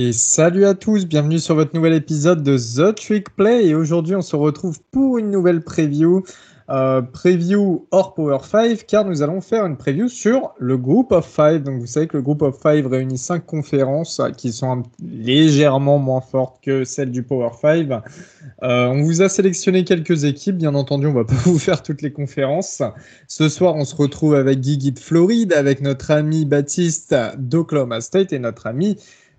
Et salut à tous, bienvenue sur votre nouvel épisode de The Trick Play. Et aujourd'hui, on se retrouve pour une nouvelle preview. Euh, preview hors Power 5, car nous allons faire une preview sur le Group of Five. Donc, vous savez que le Group of Five réunit cinq conférences euh, qui sont légèrement moins fortes que celles du Power 5. Euh, on vous a sélectionné quelques équipes. Bien entendu, on va pas vous faire toutes les conférences. Ce soir, on se retrouve avec Guigui de Floride, avec notre ami Baptiste d'Oklahoma State et notre ami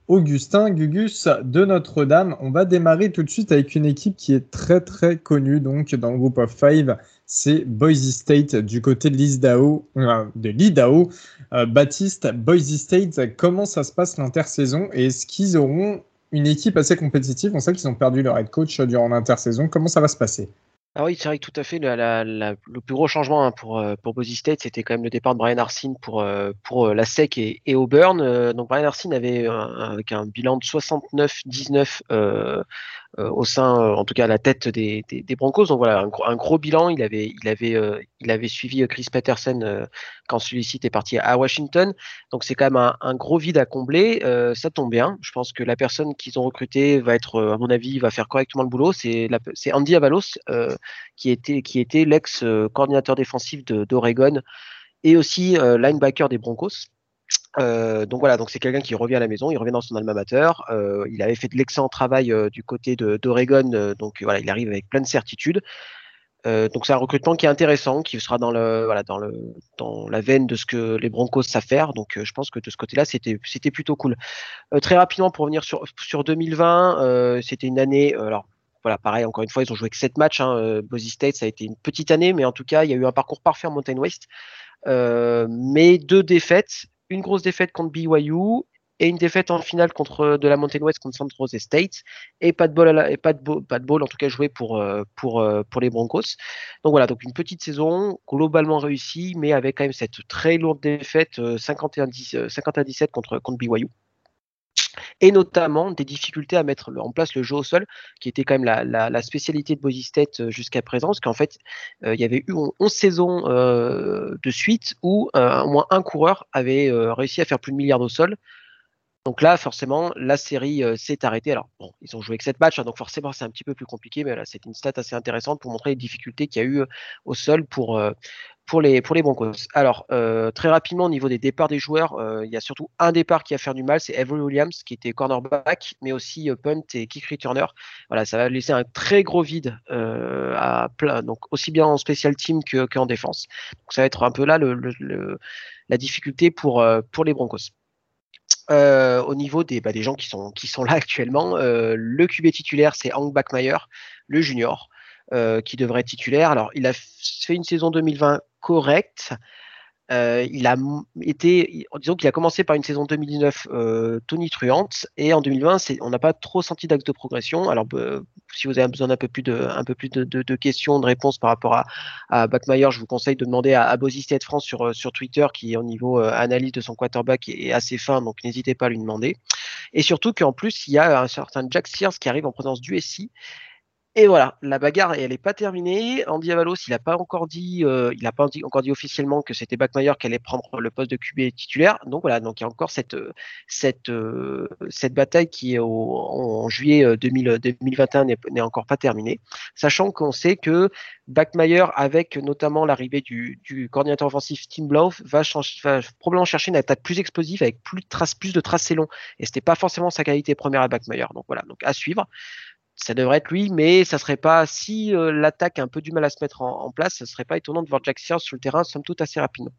Augustin Gugus de Notre-Dame. On va démarrer tout de suite avec une équipe qui est très très connue donc dans le groupe of five. C'est Boise State du côté de l'Idaho, euh, de l'Idaho. Euh, Baptiste, Boise State, comment ça se passe l'intersaison? Et est-ce qu'ils auront une équipe assez compétitive? On sait qu'ils ont perdu leur head coach durant l'intersaison. Comment ça va se passer? Ah oui, c'est vrai que tout à fait. le plus gros changement hein, pour, euh, pour Boise State, c'était quand même le départ de Brian Arsene pour, euh, pour euh, la SEC et, et Auburn. Donc Brian Arsene avait avec un bilan de 69-19 euh, au sein, euh, en tout cas à la tête des, des, Broncos. Donc voilà, un, gros, bilan. Il avait, il avait, euh, il avait suivi Chris Patterson quand celui-ci était parti à Washington. Donc c'est quand même un, gros vide à combler. ça tombe bien. Je pense que la personne qu'ils ont recruté va être, à mon avis, va faire correctement le boulot. C'est Andy Avalos qui était, qui était l'ex coordinateur défensif d'Oregon et aussi linebacker des Broncos. Euh, donc voilà, donc c'est quelqu'un qui revient à la maison, il revient dans son alma mater. Euh, il avait fait de l'excellent travail euh, du côté d'Oregon, donc voilà, il arrive avec plein de certitudes. donc c'est un recrutement qui est intéressant, qui sera dans la veine de ce que les Broncos savent faire. Donc je pense que de ce côté-là, c'était plutôt cool. très rapidement pour revenir sur sur 2020, c'était une année alors voilà, pareil, encore une fois, ils ont joué que 7 matchs. Hein. Boise State, ça a été une petite année, mais en tout cas, il y a eu un parcours parfait en Mountain West. mais deux défaites une grosse défaite contre BYU et une défaite en finale contre de la Mountain West contre San Jose State et pas de ball en tout cas joué pour euh, euh, pour les Broncos. Donc voilà, donc une petite saison globalement réussie mais avec quand même cette très lourde défaite 51 euh, 50 à 17 contre contre BYU et notamment des difficultés à mettre en place le jeu au sol, qui était quand même la, spécialité de Boise State euh, jusqu'à présent, parce qu'en fait, euh, il y avait eu 11 saisons euh, de suite où au moins un coureur avait réussi à faire plus de milliards au sol. Donc là, forcément, la série s'est arrêtée. Alors, bon, ils ont joué que 7 matchs, hein, donc forcément, c'est un petit peu plus compliqué, mais là, c'est une stat assez intéressante pour montrer les difficultés qu'il y a eu au sol pour, pour les, pour les Broncos. Alors, euh, très rapidement, au niveau des départs des joueurs, euh, il y a surtout un départ qui a fait du mal, c'est Avery Williams, qui était cornerback, mais aussi euh, punt et kick returner. Voilà, ça va laisser un très gros vide à plein, donc aussi bien en special team que, qu'en défense. Donc, ça va être un peu là le, la difficulté pour, pour les Broncos. au niveau des, bah, des gens qui sont, qui sont là actuellement, le QB titulaire, c'est Hank Backmeyer, le junior. Euh, qui devrait être titulaire. Alors, il a fait une saison 2020 correcte. Euh, il a été, disons qu'il a commencé par une saison 2019 euh, tonitruante et en 2020, on n'a pas trop senti d'axe de progression. Alors, si vous avez besoin d'un peu plus de, un peu plus de, questions, de réponses par rapport à, à Backmeyer, je vous conseille de demander à, à Bozy State France sur, sur Twitter, qui au niveau analyse de son quarterback est assez fin, donc n'hésitez pas à lui demander. Et surtout qu'en plus, il y a un certain Jack Sears qui arrive en présence du SI et voilà, la bagarre, elle n'est pas terminée. Andy Avalos, il n'a pas encore dit, euh, il a pas encore dit officiellement que c'était Backmeyer qui allait prendre le poste de QB titulaire. Donc voilà, donc il y a encore cette cette euh, cette bataille qui est au, en juillet 2021 euh, n'est encore pas terminée, sachant qu'on sait que Backmeyer, avec notamment l'arrivée du, du coordinateur offensif Tim Blau, va, va, probablement chercher une attaque plus explosive avec plus de traces, plus de tracés longs. Et c'était pas forcément sa qualité première à Backmeyer. Donc voilà, donc à suivre ça devrait être lui, mais ça serait pas si euh, l'attaque a un peu du mal à se mettre en, place, ça serait pas étonnant de voir Jack Sears sur le terrain, somme toute assez rapidement.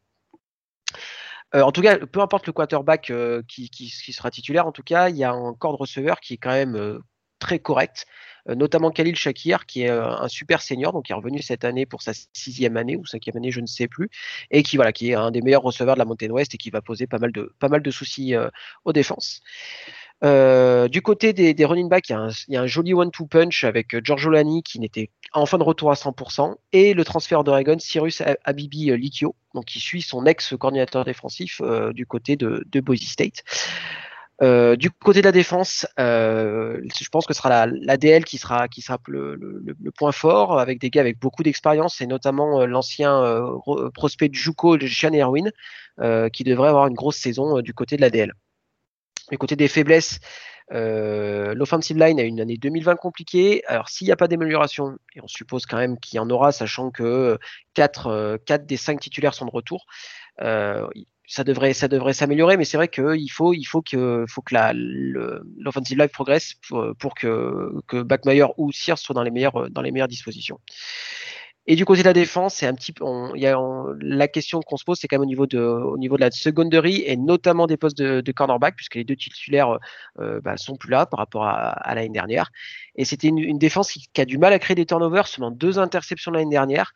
Euh, en tout cas, peu importe le quarterback euh, qui, sera titulaire, en tout cas, il y a un corps de receveur qui est quand même très correct, notamment Khalil Shakir, qui est un super senior, donc qui est revenu cette année pour sa sixième année ou cinquième année, je ne sais plus, et qui voilà, qui est un des meilleurs receveurs de la Mountain West et qui va poser pas mal de, pas mal de soucis aux défenses. Euh, du côté des, des running backs, il y, a un, joli one-two punch avec euh, Giorgio Lani qui n'était en fin de retour à 100% et le transfert d'Oregon, Cyrus Abibi euh, Likio, donc qui suit son ex-coordinateur défensif du côté de, de Boise State. du côté de la défense, je pense que ce sera la, DL qui sera, qui sera le, le, point fort, avec des gars avec beaucoup d'expérience, et notamment l'ancien prospect de Juco, Sean Erwin, qui devrait avoir une grosse saison du côté de la DL. Du côté des faiblesses, L'offensive line a une année 2020 compliquée. Alors, s'il n'y a pas d'amélioration, et on suppose quand même qu'il y en aura, sachant que 4, 4 des 5 titulaires sont de retour, ça devrait, ça devrait s'améliorer, mais c'est vrai qu'il faut, il faut que, faut que l'offensive line progresse pour, que, que Backmeyer ou Sears soient dans les meilleures, dans les meilleures dispositions. Et du côté de la défense, c'est un petit peu, il y a, la question qu'on se pose, c'est quand même au niveau de, au niveau de la secondary et notamment des postes de, cornerback, puisque les deux titulaires euh, bah, sont plus là par rapport à, l'année dernière. Et c'était une, une, défense qui, qui, a du mal à créer des turnovers, seulement deux interceptions l'année dernière.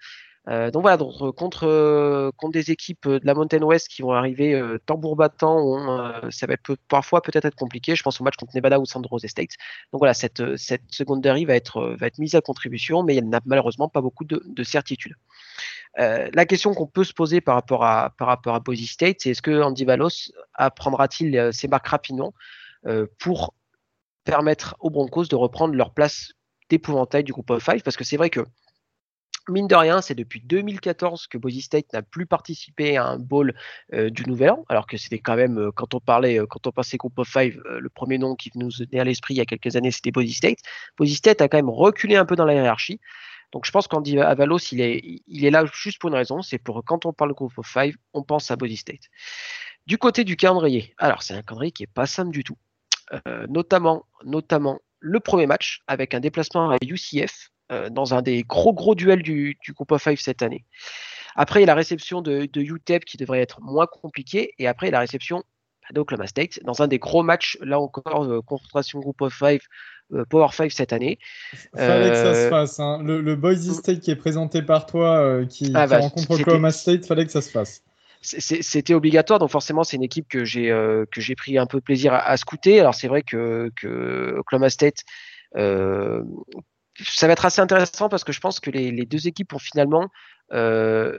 Euh, donc voilà, euh, contre, euh, contre des équipes de la Mountain West qui vont arriver tambour battant, ça va parfois peut-être être compliqué. Je pense au match contre Nevada ou San Jose State. Donc voilà, cette, cette secondary va être, va être mise à contribution, mais elle n'a malheureusement pas beaucoup de, de certitude. la question qu'on peut se poser par rapport à, par rapport à Boise State, c'est est-ce que Andy Valos apprendra-t-il ses marques rapidement pour permettre aux Broncos de reprendre leur place d'épouvantail du groupe of five? Parce que c'est vrai que Mine de rien, c'est depuis 2014 que Boise State n'a plus participé à un bowl euh, du Nouvel An, alors que c'était quand même, euh, quand on parlait, euh, quand on passait Group of Five, le premier nom qui nous venait à l'esprit il y a quelques années, c'était Boise State. Boise State a quand même reculé un peu dans la hiérarchie. Donc je pense qu'Andy Avalos, il est, il est là juste pour une raison, c'est pour quand on parle Group of Five, on pense à Boise State. Du côté du calendrier, alors c'est un calendrier qui est pas simple du tout, notamment, notamment le premier match avec un déplacement à UCF euh, dans un des gros gros duels du, du Group of Five cette année. Après, il y a la réception de, de UTEP qui devrait être moins compliquée. Et après, il y a la réception d'Oklahoma State dans un des gros matchs, là encore, euh, concentration Group of Five, euh, Power Five cette année. Fallait que ça se fasse. Hein. Le, le, Boise mm. State qui est présenté par toi, qui, ah, bah, rencontre Oklahoma State, fallait que ça se fasse c'était obligatoire, donc forcément c'est une équipe que j'ai que j'ai pris un peu plaisir à, à scouter. Alors c'est vrai que, que Oklahoma State euh, ça va être assez intéressant parce que je pense que les, les deux équipes ont finalement euh,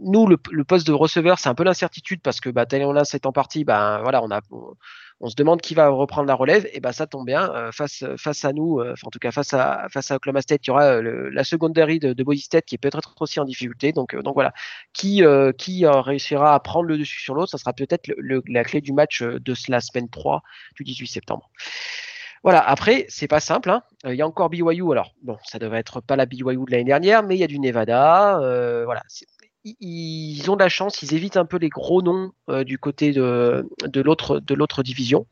nous le, le, poste de receveur c'est un peu l'incertitude parce que bah Taylor c'est en partie ben voilà on a on, se demande qui va reprendre la relève et ben ça tombe bien euh, face face à nous euh, en tout cas face à face à Oklahoma State il y aura le, la secondary de, de Boise State qui est peut-être aussi en difficulté. Donc donc voilà. Qui qui réussira à prendre le dessus sur l'autre? Ça sera peut-être la clé du match de la semaine 3 du 18 septembre. Voilà, après, c'est pas simple. Hein. Euh, il y a encore BYU. Alors, bon, ça devrait être pas la BYU de l'année dernière, mais il y a du Nevada. Euh, voilà, ils ont de la chance, ils évitent un peu les gros noms euh, du côté de, de l'autre division.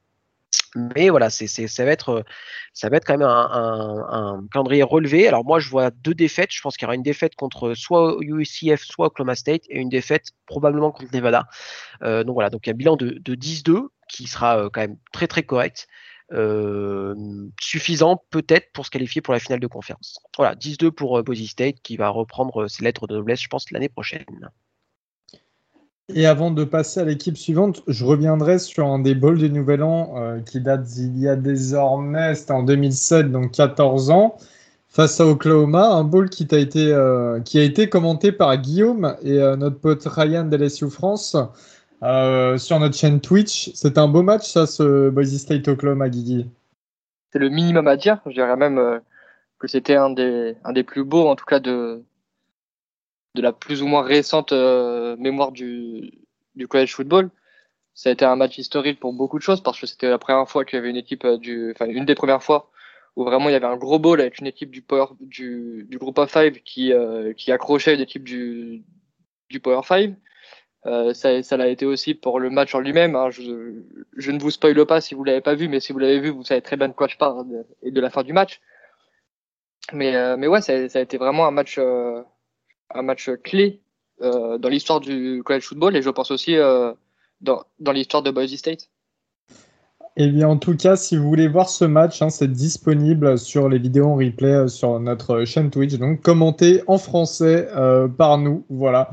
Mais voilà, ça va être ça va être quand même un, calendrier relevé. Alors moi, je vois deux défaites. Je pense qu'il y aura une défaite contre soit UCF, soit Oklahoma State, et une défaite probablement contre Nevada. donc voilà, donc un bilan de, de 10-2 qui sera quand même très très correct. Euh, suffisant peut-être pour se qualifier pour la finale de conférence. Voilà, 10-2 pour euh, Boise State qui va reprendre euh, ses lettres de noblesse, je pense, l'année prochaine. Et avant de passer à l'équipe suivante, je reviendrai sur un des bowls du Nouvel An qui date d'il y a désormais, c'était en 2007, donc 14 ans, face à Oklahoma, un bowl qui a été, qui a été commenté par Guillaume et notre pote Ryan d'LSU France. Euh, sur notre chaîne Twitch. C'est un beau match, ça, ce Boise State Oklahoma, Guigui. C'est le minimum à dire. Je dirais même euh, que c'était un des, un des plus beaux, en tout cas, de, de la plus ou moins récente euh, mémoire du, du college football. Ça a été un match historique pour beaucoup de choses parce que c'était la première fois qu'il y avait une équipe du, enfin, une des premières fois où vraiment il y avait un gros bowl avec une équipe du Power, du, du groupe A5 qui, qui accrochait une équipe du, du Power 5 euh, ça, l'a été aussi pour le match en lui-même. Hein. Je, ne vous spoile pas si vous l'avez pas vu, mais si vous l'avez vu, vous savez très bien de quoi je parle et de la fin du match. Mais, euh, ouais, ça, a été vraiment un match, euh, un match clé dans l'histoire du college football et je pense aussi dans, dans l'histoire de Boise State. Eh bien, en tout cas, si vous voulez voir ce match, hein, c'est disponible sur les vidéos en replay sur notre chaîne Twitch. Donc, commenté en français par nous. Voilà.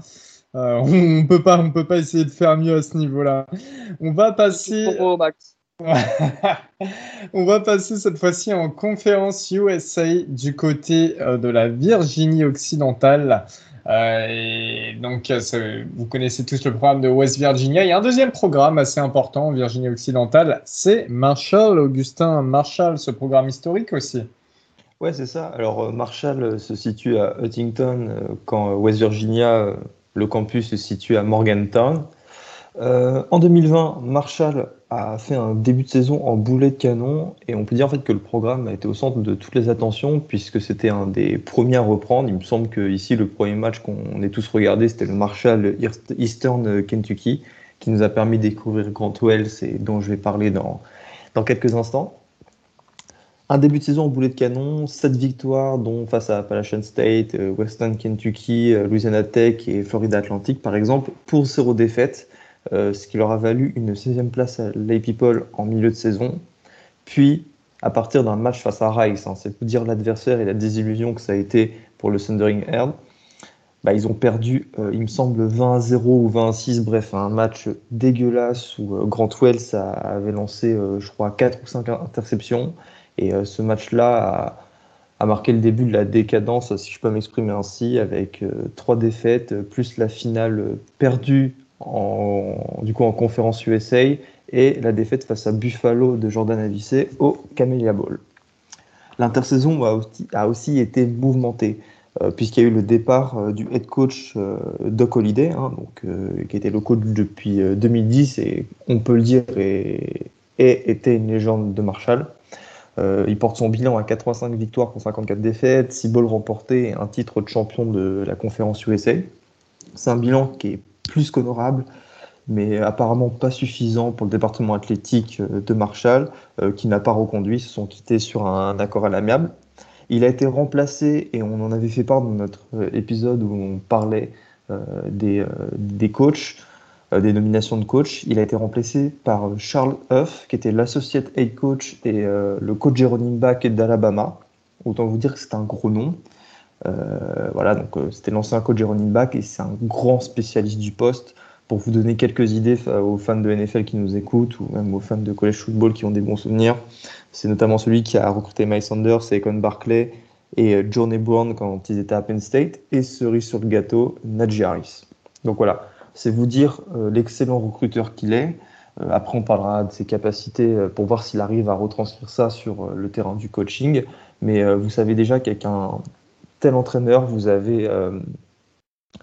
Euh, on peut pas, on peut pas essayer de faire mieux à ce niveau-là. On va passer. on va passer cette fois-ci en conférence USA du côté euh, de la Virginie occidentale. Euh, et donc, vous connaissez tous le programme de West Virginia. Il y a un deuxième programme assez important en Virginie occidentale, c'est Marshall, Augustin Marshall, ce programme historique aussi. Ouais, c'est ça. Alors, Marshall se situe à Huntington quand West Virginia le campus se situe à Morgantown. Euh, en 2020, Marshall a fait un début de saison en boulet de canon et on peut dire en fait que le programme a été au centre de toutes les attentions puisque c'était un des premiers à reprendre. Il me semble que ici le premier match qu'on ait tous regardé c'était le Marshall Eastern Kentucky qui nous a permis de découvrir Grant Wells et dont je vais parler dans, dans quelques instants. Un début de saison en boulet de canon, 7 victoires, dont face à Appalachian State, euh, Western Kentucky, euh, Louisiana Tech et Florida Atlantic, par exemple, pour zéro défaite, euh, ce qui leur a valu une 16e place à Lay People en milieu de saison. Puis, à partir d'un match face à Rice, hein, c'est pour dire l'adversaire et la désillusion que ça a été pour le Thundering Herd, bah, ils ont perdu, il me semble, 20 0 ou 20 6, bref, un match dégueulasse où Grant Wells avait lancé, je crois, 4 ou 5 interceptions. Et euh, ce match-là a, marqué le début de la décadence, si je peux m'exprimer ainsi, avec euh, trois défaites, plus la finale perdue en, du coup, en conférence USA et la défaite face à Buffalo de Jordan Avicet au Camellia Bowl. L'intersaison a aussi, été mouvementée, euh, puisqu'il y a eu le départ du head coach Doc Holliday, hein, donc, qui était le coach depuis 2010 et on peut le dire était une légende de Marshall. Euh, il porte son bilan à 85 victoires pour 54 défaites, 6 balls remportés et un titre de champion de la conférence USA. C'est un bilan qui est plus qu'honorable, mais apparemment pas suffisant pour le département athlétique euh, de Marshall, euh, qui n'a pas reconduit, se sont quittés sur un accord à l'amiable. Il a été remplacé, et on en avait fait part dans notre épisode où on parlait des, des coachs, des nominations de coach. Il a été remplacé par euh, Charles Huff, qui était l'associate head coach et euh, le coach running back d'Alabama. Autant vous dire que c'est un gros nom. voilà, donc c'était l'ancien coach running back et c'est un grand spécialiste du poste. Pour vous donner quelques idées aux fans de NFL qui nous écoutent ou même aux fans de college football qui ont des bons souvenirs, c'est notamment celui qui a recruté Miles Sanders, Econ Barclay et Johnny Brown quand ils étaient à Penn State et cerise sur le gâteau, Najee Harris. Donc voilà, c'est vous dire euh, l'excellent recruteur qu'il est. Euh, après, on parlera de ses capacités euh, pour voir s'il arrive à retranscrire ça sur le terrain du coaching. Mais vous savez déjà qu'avec un tel entraîneur, vous avez,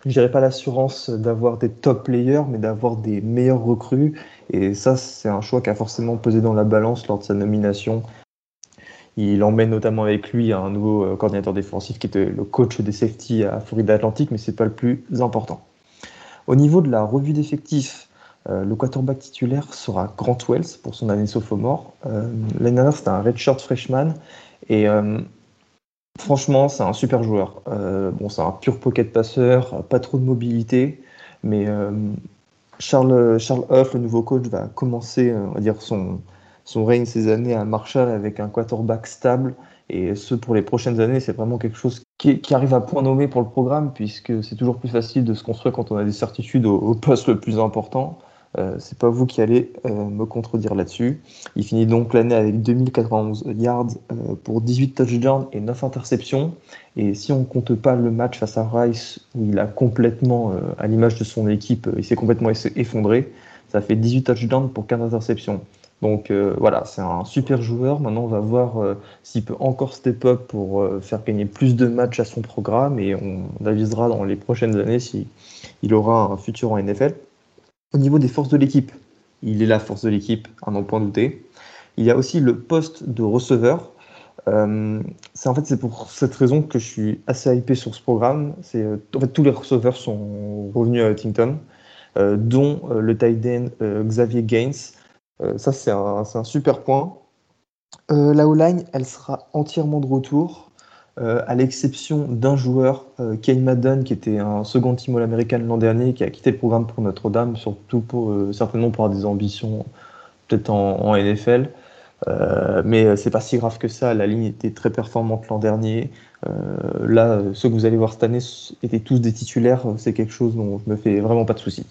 je dirais pas l'assurance d'avoir des top players, mais d'avoir des meilleurs recrues. Et ça, c'est un choix qui a forcément pesé dans la balance lors de sa nomination. Il emmène notamment avec lui un nouveau coordinateur défensif qui était le coach des safety à Florida Atlantic, mais c'est pas le plus important. Au niveau de la revue d'effectifs, euh, le quarterback titulaire sera Grant Wells pour son année sophomore. Euh, L'année dernière, c'était un redshirt freshman. Et euh, franchement, c'est un super joueur. Euh, bon, c'est un pur pocket passeur, pas trop de mobilité. Mais Charles, Charles Huff, le nouveau coach, va commencer dire, son, son règne ces années à Marshall avec un quarterback stable. Et ce, pour les prochaines années, c'est vraiment quelque chose qui, arrive à point nommé pour le programme, puisque c'est toujours plus facile de se construire quand on a des certitudes au, poste le plus important. Euh, c'est pas vous qui allez euh, me contredire là-dessus. Il finit donc l'année avec 2091 yards euh, pour 18 touchdowns et 9 interceptions. Et si on compte pas le match face à Rice, où il a complètement, euh, à l'image de son équipe, il s'est complètement effondré, ça fait 18 touchdowns pour 15 interceptions. Donc euh, voilà, c'est un super joueur. Maintenant, on va voir euh, s'il peut encore step up pour euh, faire gagner plus de matchs à son programme et on, avisera dans les prochaines années s'il il aura un futur en NFL. Au niveau des forces de l'équipe, il est la force de l'équipe, à n'en point douter. Il y a aussi le poste de receveur. c'est en fait c'est pour cette raison que je suis assez hypé sur ce programme. En fait tous les receveurs sont revenus à Huntington, dont le tight end Xavier Gaines ça, c'est un, un, super point. Euh, la O-line, elle sera entièrement de retour, euh, à l'exception d'un joueur, Kane Madden, qui était un second team All-American l'an dernier, qui a quitté le programme pour Notre-Dame, surtout pour, certainement pour avoir des ambitions peut-être en, NFL. mais c'est pas si grave que ça. La ligne était très performante l'an dernier. là, ceux que vous allez voir cette année étaient tous des titulaires. C'est quelque chose dont je me fais vraiment pas de soucis.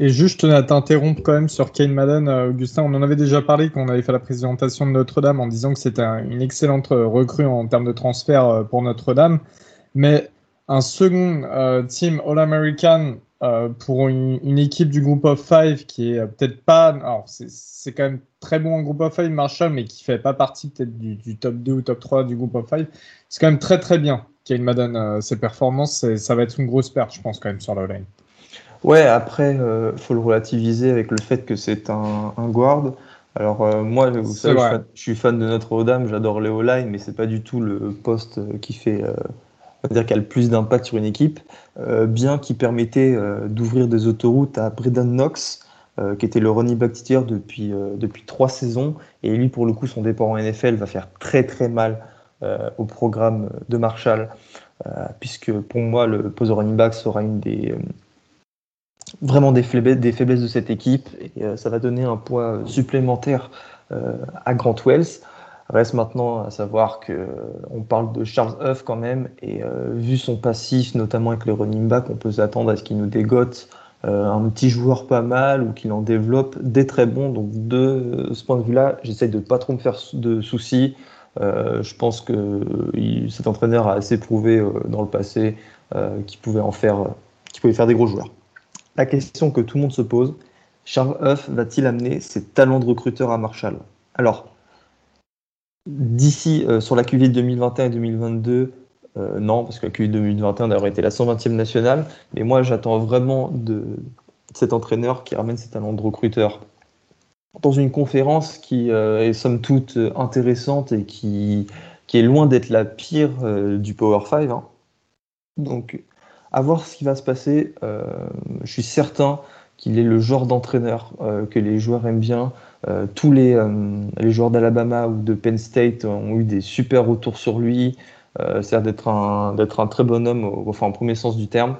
Et juste à t'interrompre quand même sur Kane Madden, euh, Augustin, on en avait déjà parlé quand on avait fait la présentation de Notre-Dame en disant que c'était une excellente euh, recrue en termes de transfert euh, pour Notre-Dame. Mais un second team All-American pour une, équipe du groupe of five qui est peut-être pas. Alors, c'est quand même très bon en groupe of five, Marshall, mais qui fait pas partie peut-être du, top 2 ou top 3 du groupe of five. C'est quand même très très bien. Kane Madden, ses performances, ça va être une grosse perte, je pense, quand même, sur la line. Ouais, après, il faut le relativiser avec le fait que c'est un, un guard. Alors moi, vous savez, je, suis fan de Notre-Dame, j'adore Léo Line, mais c'est pas du tout le poste qui fait on va dire, qui a le plus d'impact sur une équipe, euh, bien qu'il permettait euh, d'ouvrir des autoroutes à Brendan Knox, euh, qui était le running back titulaire depuis, depuis trois saisons. Et lui, pour le coup, son départ en NFL va faire très très mal au programme de Marshall, puisque pour moi, le poste de running back sera une des vraiment des faiblesses, de cette équipe et ça va donner un poids supplémentaire à Grant Wells. Reste maintenant à savoir que on parle de Charles Huff quand même, et euh, vu son passif, notamment avec les running back, on peut s'attendre à ce qu'il nous dégote euh, un petit joueur pas mal ou qu'il en développe des très bons. Donc de ce point de vue-là, j'essaye de pas trop me faire de soucis. Euh, je pense que cet entraîneur a assez prouvé dans le passé qu'il pouvait en faire, qu'il pouvait faire des gros joueurs. La question que tout le monde se pose, Charles Huff va-t-il amener ses talents de recruteur à Marshall? Alors, D'ici euh, sur la QV 2021 et 2022, euh, non, parce que la QV 2021 aurait été la 120e nationale. Mais moi, j'attends vraiment de cet entraîneur qui ramène ses talents de recruteur dans une conférence qui euh, est somme toute intéressante et qui, qui est loin d'être la pire du Power 5. Hein. Donc, à voir ce qui va se passer. je suis certain qu'il est le genre d'entraîneur que les joueurs aiment bien, euh, tous les, euh, joueurs d'Alabama ou de Penn State ont eu des super retours sur lui. Euh, c'est-à-dire d'être un, très bon homme, enfin, en premier sens du terme.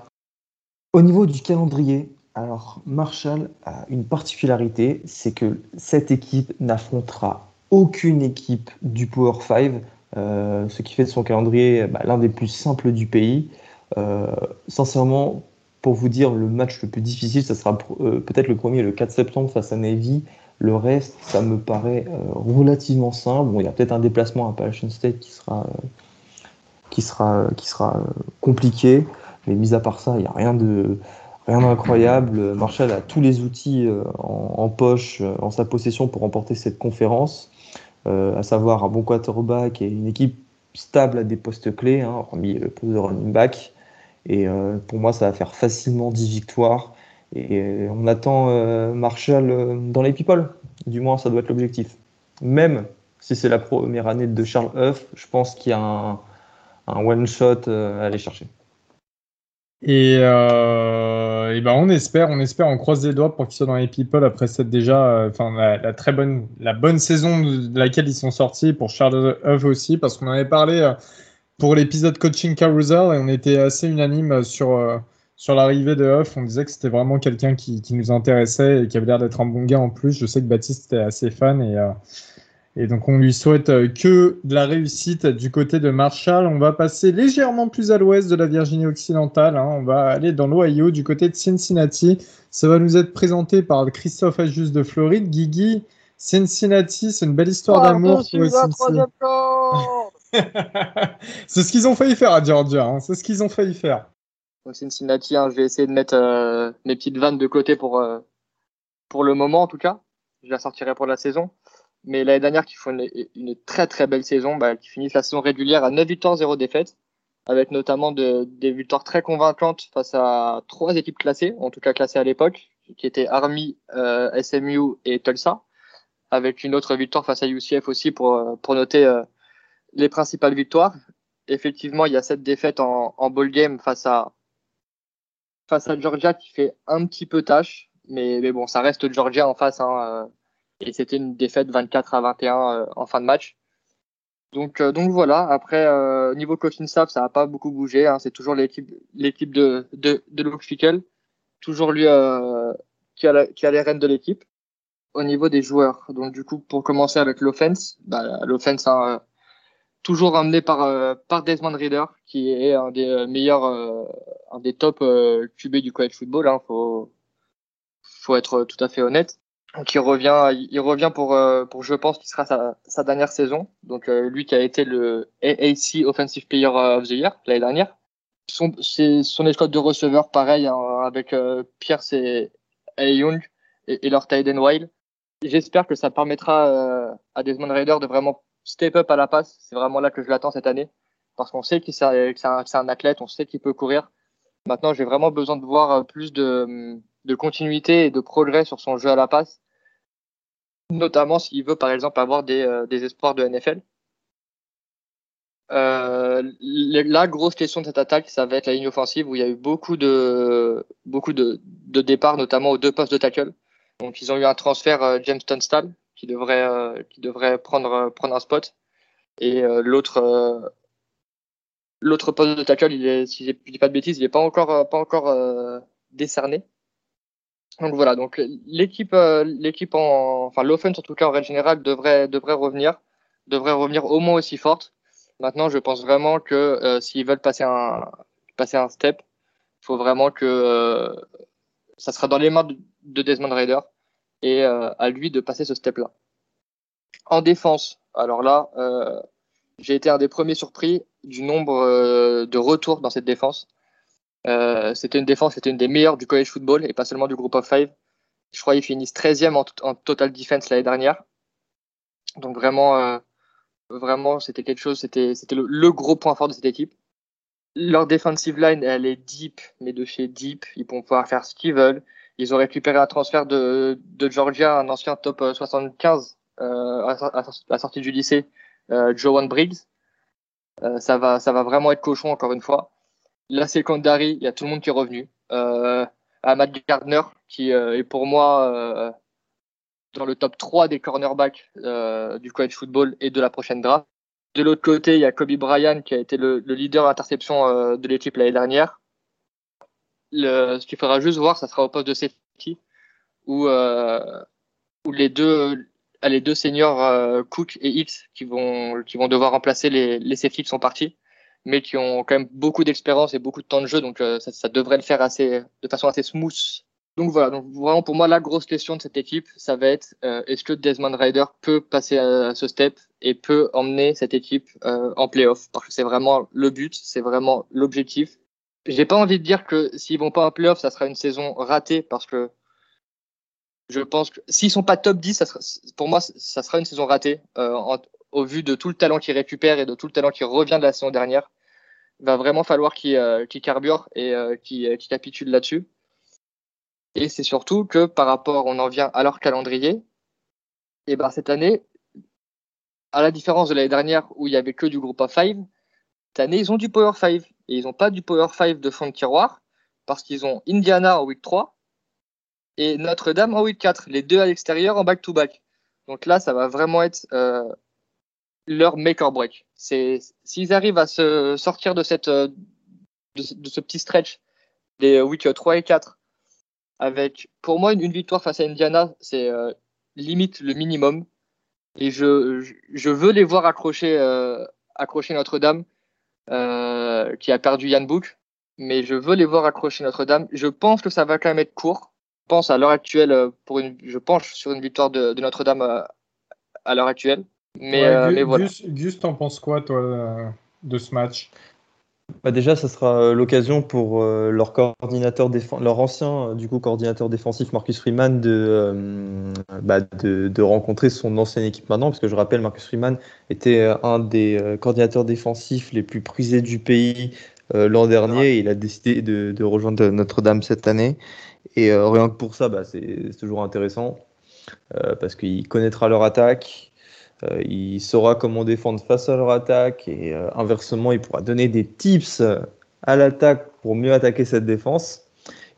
Au niveau du calendrier, alors Marshall a une particularité, c'est que cette équipe n'affrontera aucune équipe du Power 5, ce qui fait de son calendrier bah, l'un des plus simples du pays. Sincèrement, pour vous dire, le match le plus difficile, ça sera peut-être le premier, le 4 septembre face à Navy. Le reste, ça me paraît euh, relativement simple. Bon, il y a peut-être un déplacement à Appalachian State qui sera, euh, qui sera, qui sera euh, compliqué, mais mis à part ça, il n'y a rien de rien d'incroyable. Marshall a tous les outils en, poche, en sa possession pour remporter cette conférence, à savoir un bon quarterback et une équipe stable à des postes clés, hein, hormis le poste de running back. Et pour moi, ça va faire facilement 10 victoires. Et on attend euh, Marshall euh, dans les people. Du moins, ça doit être l'objectif. Même si c'est la première année de Charles Huff, je pense qu'il y a un, one-shot euh, à aller chercher. Et, ben on espère, on espère, on croise les doigts pour qu'ils soient dans les people après cette déjà, enfin la, très bonne, la bonne saison de laquelle ils sont sortis pour Charles Huff aussi, parce qu'on avait parlé pour l'épisode coaching carousel et on était assez unanime sur sur l'arrivée de Huff, on disait que c'était vraiment quelqu'un qui, nous intéressait et qui avait l'air d'être un bon gars en plus. Je sais que Baptiste était assez fan et, euh, et donc on lui souhaite euh, que de la réussite du côté de Marshall. On va passer légèrement plus à l'ouest de la Virginie occidentale. Hein. On va aller dans l'Ohio du côté de Cincinnati. Ça va nous être présenté par Christophe Ajus de Floride. Guigui, Cincinnati, c'est une belle histoire d'amour c'est ce qu'ils ont failli faire à Georgia. Hein. C'est ce qu'ils ont failli faire. Donc Cincinnati, hein, je vais essayer de mettre euh, mes petites vannes de côté pour, euh, pour le moment en tout cas. Je la sortirai pour la saison. Mais l'année dernière, qui font une, très très belle saison, bah, qui finissent la saison régulière à 9 victoires, 0 défaites, avec notamment de, des victoires très convaincantes face à trois équipes classées, en tout cas classées à l'époque, qui étaient Army, euh, SMU et Tulsa, avec une autre victoire face à UCF aussi pour, pour noter les principales victoires. Effectivement, il y a cette défaite en, en ball game face à, face à Georgia qui fait un petit peu tâche, mais, mais bon, ça reste Georgia en face. Hein, euh, et c'était une défaite 24 à 21 euh, en fin de match. Donc, euh, donc voilà. Après, niveau coaching staff, ça n'a pas beaucoup bougé. Hein, c'est toujours l'équipe, de, de, de Luke Fickel, toujours lui qui, a qui a les rênes de l'équipe. Au niveau des joueurs, donc du coup, pour commencer avec l'offense, bah, l'offense, hein, toujours par, euh, par Desmond Reader, qui est un des euh, meilleurs, euh, un des top QB du college football. Hein, faut, être tout à fait honnête. Donc il revient, il revient pour, pour je pense, qui sera sa, dernière saison. Donc lui qui a été le AAC Offensive Player of the Year l'année dernière. Son, son escouade de receveurs, pareil, hein, avec Pierce et, et Young et, et leur Tyden Wild. J'espère que ça permettra à Desmond Raider de vraiment step up à la passe. C'est vraiment là que je l'attends cette année. Parce qu'on sait que c'est un, athlète, on sait qu'il peut courir. Maintenant, j'ai vraiment besoin de voir plus de, continuité et de progrès sur son jeu à la passe, notamment s'il veut par exemple avoir des, euh, espoirs de NFL. Euh, la grosse question de cette attaque, ça va être la ligne offensive où il y a eu beaucoup de de, départs, notamment aux deux postes de tackle. Donc ils ont eu un transfert euh, James Tunstall qui devrait euh, qui devrait prendre prendre un spot et l'autre l'autre poste de tackle, il est, si je dis pas de bêtises, il est pas encore pas encore décerné. Donc voilà, donc l'équipe, euh, l'équipe en, enfin l'offense en tout cas en règle générale devrait devrait revenir, devrait revenir au moins aussi forte. Maintenant, je pense vraiment que euh, s'ils veulent passer un passer un step, il faut vraiment que euh, ça sera dans les mains de, Desmond Raider et à lui de passer ce step-là. En défense, alors là, j'ai été un des premiers surpris du nombre de retours dans cette défense. Euh, c'était une défense, c'était une des meilleures du college football et pas seulement du group of five. Je crois qu'ils finissent 13e en, total defense l'année dernière. Donc vraiment, euh, vraiment, c'était quelque chose, c'était, c'était le, gros point fort de cette équipe. Leur defensive line, elle est deep, mais de chez deep. Ils vont pouvoir faire ce qu'ils veulent. Ils ont récupéré un transfert de, Georgia, un ancien top 75 euh, à, la sortie du lycée, euh, Joan Briggs. ça va, ça va vraiment être cochon encore une fois. La secondary, il y a tout le monde qui est revenu. Euh, Ahmad Gardner, qui euh, est pour moi euh, dans le top 3 des cornerbacks euh, du college football et de la prochaine draft. De l'autre côté, il y a Kobe Bryant, qui a été le, le leader d'interception euh, de l'équipe l'année dernière. Ce qu'il faudra juste voir, ça sera au poste de safety, où, où les deux, les deux seniors Cook et X qui vont, qui vont devoir remplacer les, les safety qui sont partis mais qui ont quand même beaucoup d'expérience et beaucoup de temps de jeu, donc euh, ça, devrait le faire assez, de façon assez smooth. Donc voilà, donc vraiment pour moi la grosse question de cette équipe, ça va être euh, est-ce que Desmond Ryder peut passer à, ce step et peut emmener cette équipe euh, en playoff? Parce que c'est vraiment le but, c'est vraiment l'objectif. J'ai pas envie de dire que s'ils vont pas en playoff, ça sera une saison ratée parce que je pense que s'ils sont pas top 10, ça sera, pour moi ça sera une saison ratée au vu de tout le talent qu'ils récupèrent et de tout le talent qui revient de la saison dernière. Va vraiment falloir qu'il euh, carbure et euh, qu'il capitule là-dessus. Et c'est surtout que par rapport, on en vient à leur calendrier, et ben cette année, à la différence de l'année dernière où il y avait que du groupe of five, cette année ils ont du Power 5 et ils n'ont pas du Power 5 de fond de tiroir parce qu'ils ont Indiana en week 3 et Notre-Dame en week 4, les deux à l'extérieur en back-to-back. Donc là, ça va vraiment être euh, leur make or break. S'ils arrivent à se sortir de cette euh, de, ce petit stretch des week 3 et 4 avec pour moi une, victoire face à Indiana, c'est euh, limite le minimum et je, je veux les voir accrocher euh, accrocher Notre-Dame qui a perdu Yann Book, mais je veux les voir accrocher Notre-Dame. Je pense que ça va quand même être court. Je pense à l'heure actuelle pour une je penche sur une victoire de, de Notre-Dame à l'heure actuelle. Mais, euh, mais voilà. Gus, t'en penses quoi, toi, de ce match? Bah déjà, ça sera euh, l'occasion pour euh, leur coordinateur leur ancien du coup coordinateur défensif Marcus Freeman de, bah, de, de, rencontrer son ancienne équipe maintenant, parce que je rappelle Marcus Freeman était un des coordinateurs défensifs les plus prisés du pays l'an dernier. il a décidé de, de rejoindre Notre-Dame cette année, et rien que pour ça, bah, c'est toujours intéressant parce qu'il connaîtra leur attaque. Euh, il saura comment défendre face à leur attaque et euh, inversement, il pourra donner des tips à l'attaque pour mieux attaquer cette défense.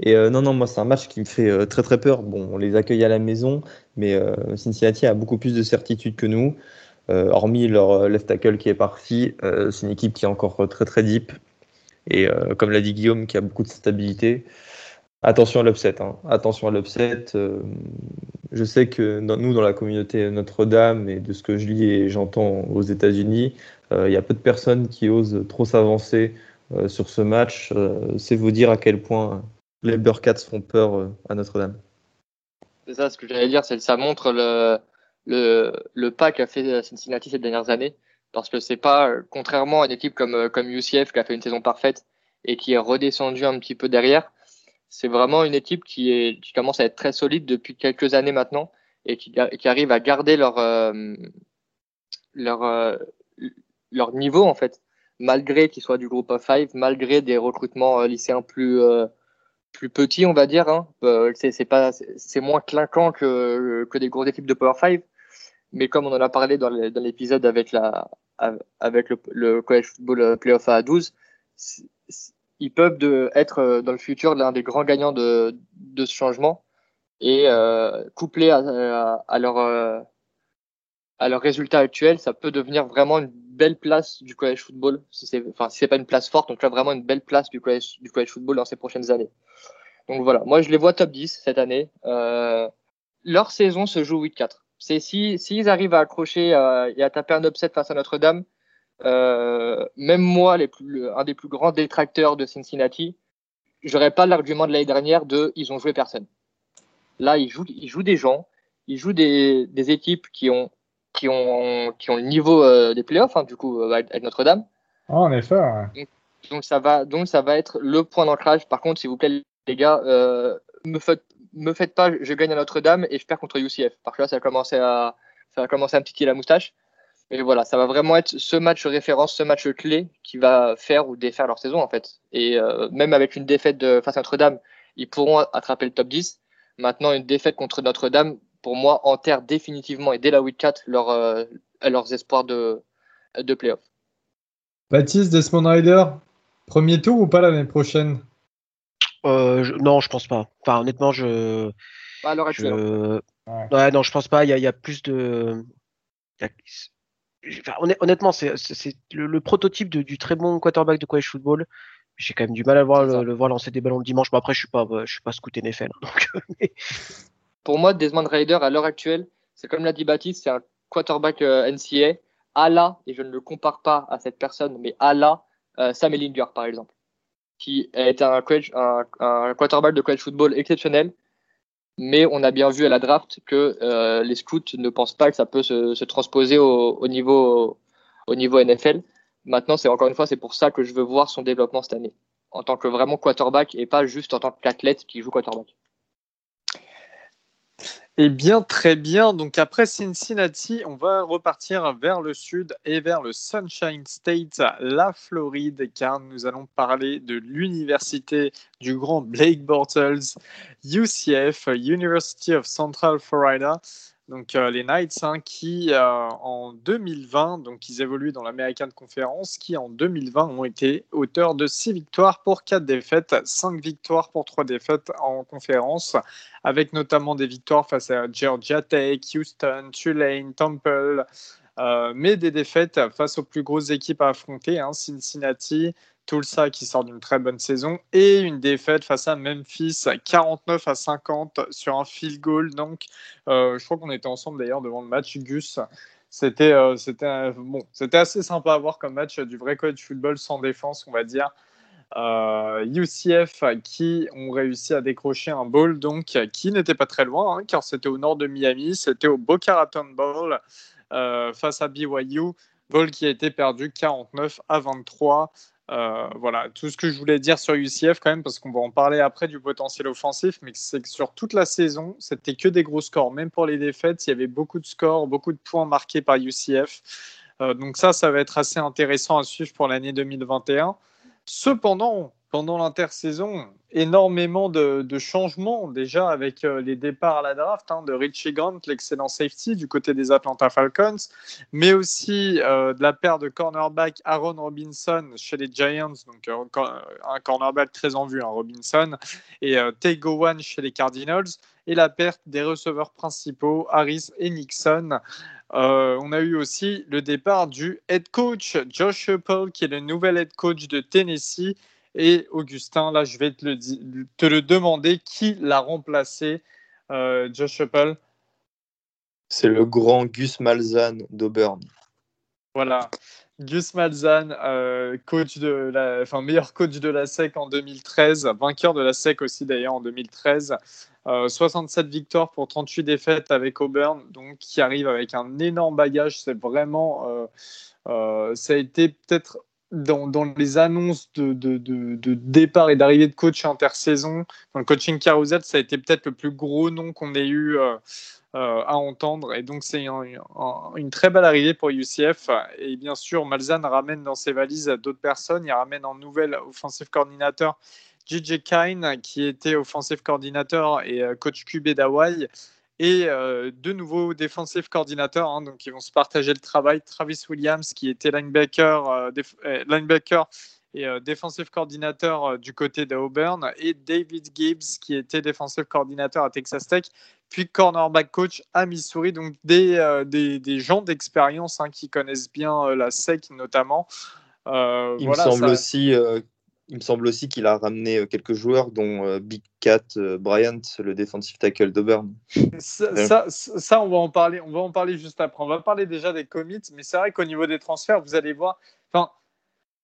Et euh, non, non, moi, c'est un match qui me fait très très peur. Bon, on les accueille à la maison, mais Cincinnati a beaucoup plus de certitude que nous. hormis leur left tackle qui est parti, c'est une équipe qui est encore très très deep. Et comme l'a dit Guillaume, qui a beaucoup de stabilité. Attention à l'upset. Hein. Attention à l'upset. Euh, je sais que nous, dans la communauté Notre-Dame et de ce que je lis et j'entends aux États-Unis, euh, il y a peu de personnes qui osent trop s'avancer euh, sur ce match. C'est vous dire à quel point les Bearcats font peur à Notre-Dame. C'est ça, ce que j'allais dire, c'est que ça montre le, le, le pas qu'a fait Cincinnati ces dernières années. Parce que c'est pas, contrairement à une équipe comme, comme UCF qui a fait une saison parfaite et qui est redescendu un petit peu derrière, c'est vraiment une équipe qui, est, qui commence à être très solide depuis quelques années maintenant et qui, qui arrive à garder leur, euh, leur, euh, leur niveau en fait. malgré qu'il soit du groupe of five, malgré des recrutements lycéens plus plus petits, on va dire. Hein. c'est pas c'est moins clinquant que que des grosses équipes de Power 5 mais comme on en a parlé dans l'épisode avec la avec le, le college football playoff à 12, ils peuvent être euh, dans le futur l'un des grands gagnants de, ce changement et euh, couplé à, à, leur euh, à leur résultat actuel, ça peut devenir vraiment une belle place du college football. Si c'est enfin si c'est pas une place forte, donc là vraiment une belle place du college du college football dans ces prochaines années. Donc voilà, moi je les vois top 10 cette année. Leur saison se joue week 4. C'est si s'ils arrivent à accrocher et à taper un upset face à Notre-Dame, euh, même moi, les plus, un des plus grands détracteurs de Cincinnati, j'aurais pas l'argument de l'année dernière de ils ont joué personne. Là, ils jouent, ils jouent des gens, ils jouent des, des équipes qui ont, qui ont, qui ont le niveau euh, des playoffs, hein, du coup, euh, avec Notre-Dame. Oh, en effet. Donc, ça va, donc ça va être le point d'ancrage. Par contre, s'il vous plaît, les gars, me faites, me faites pas, je gagne à Notre-Dame et je perds contre UCF. Parce que là, ça a commencé à, ça a commencé à me titiller la moustache. Et voilà, ça va vraiment être ce match référence, ce match clé qui va faire ou défaire leur saison en fait. Et euh, même avec une défaite de, face à Notre-Dame, ils pourront attraper le top 10. Maintenant, une défaite contre Notre-Dame, pour moi, enterre définitivement et dès la week 4 leur, euh, leurs espoirs de, de playoff. Baptiste, Desmond Rider, premier tour ou pas l'année prochaine? Euh, Non, je pense pas. Enfin, honnêtement, je. Pas à l'heure actuelle. Je... Ouais. ouais. non, je pense pas. Il y a, il y a plus de. Il y a honnêtement, c'est le, prototype du très bon quarterback de college football. J'ai quand même du mal à voir le, voir lancer des ballons le dimanche. Mais après, je suis pas, je suis pas scout NFL. Hein, Pour moi, Desmond Raider, à l'heure actuelle, c'est comme l'a dit Baptiste, c'est un quarterback euh, NCA. À la, et je ne le compare pas à cette personne, mais à la, euh, Sam Ellinger, par exemple, qui est un, un, un quarterback de college football exceptionnel, mais on a bien vu à la draft que euh, les scouts ne pensent pas que ça peut se, se transposer au, au, niveau, au niveau NFL. Maintenant, c'est encore une fois, c'est pour ça que je veux voir son développement cette année, en tant que vraiment quarterback et pas juste en tant qu'athlète qui joue quarterback. Eh bien, très bien. Donc après Cincinnati, on va repartir vers le sud et vers le Sunshine State, la Floride, car nous allons parler de l'université du grand Blake Bortles, UCF, University of Central Florida donc euh, les Knights hein, qui euh, en 2020, donc ils évoluent dans l'American Conference, qui en 2020 ont été auteurs de 6 victoires pour 4 défaites, 5 victoires pour 3 défaites en conférence, avec notamment des victoires face à Georgia Tech, Houston, Tulane, Temple, euh, mais des défaites face aux plus grosses équipes à affronter, hein, Cincinnati, Tulsa qui sort d'une très bonne saison et une défaite face à Memphis 49 à 50 sur un field goal. Donc, euh, je crois qu'on était ensemble d'ailleurs devant le match Gus. C'était euh, c'était bon, assez sympa à voir comme match du vrai college football sans défense, on va dire. Euh, UCF qui ont réussi à décrocher un bowl donc qui n'était pas très loin hein, car c'était au nord de Miami, c'était au Boca Raton Bowl face à BYU, bowl qui a été perdu 49 à 23. Euh, voilà, tout ce que je voulais dire sur UCF quand même, parce qu'on va en parler après du potentiel offensif, mais c'est que sur toute la saison, c'était que des gros scores. Même pour les défaites, il y avait beaucoup de scores, beaucoup de points marqués par UCF. Euh, donc ça, ça va être assez intéressant à suivre pour l'année 2021. Cependant, pendant l'intersaison, énormément de, changements déjà avec euh, les départs à la draft hein, de Richie Grant, l'excellent safety du côté des Atlanta Falcons, mais aussi euh, de la paire de cornerback Aaron Robinson chez les Giants, donc euh, un cornerback très en vue, hein, Robinson, et Tego One chez les Cardinals, et la perte des receveurs principaux Harris et Nixon. on a eu aussi le départ du head coach Josh Paul, qui est le nouvel head coach de Tennessee et Augustin, là, je vais te le, te le demander, qui l'a remplacé, euh, Josh Apple C'est le grand Gus Malzahn d'Auburn. Voilà, Gus Malzahn, euh, coach de la, enfin, meilleur coach de la SEC en 2013, vainqueur de la SEC aussi d'ailleurs en 2013. 67 euh, victoires pour 38 défaites avec Auburn, donc qui arrive avec un énorme bagage. C'est vraiment, ça a été peut-être dans, les annonces de, de, de, départ et d'arrivée de coach intersaison, dans le coaching carousel, ça a été peut-être le plus gros nom qu'on ait eu euh, euh, à entendre. Et donc, c'est une très belle arrivée pour UCF. Et bien sûr, Malzahn ramène dans ses valises d'autres personnes. Il ramène en nouvel offensive coordinateur JJ Kine, qui était offensive coordinateur et euh, coach QB d'Hawaï et euh, deux nouveaux defensive coordinateurs, hein, donc ils vont se partager le travail. Travis Williams, qui était linebacker, euh, euh, linebacker et defensive coordinateur du côté d'Auburn, et David Gibbs, qui était defensive coordinateur à Texas Tech, puis cornerback coach à Missouri. Donc des, des, des gens d'expérience hein, qui connaissent bien la SEC notamment. Il me semble aussi il me semble aussi qu'il a ramené euh, quelques joueurs, dont euh, Big Cat euh, Bryant, le defensive tackle d'Auburn. Ça, ça, on va en parler. On va en parler juste après. On va parler déjà des commits, mais c'est vrai qu'au niveau des transferts, vous allez voir. Enfin,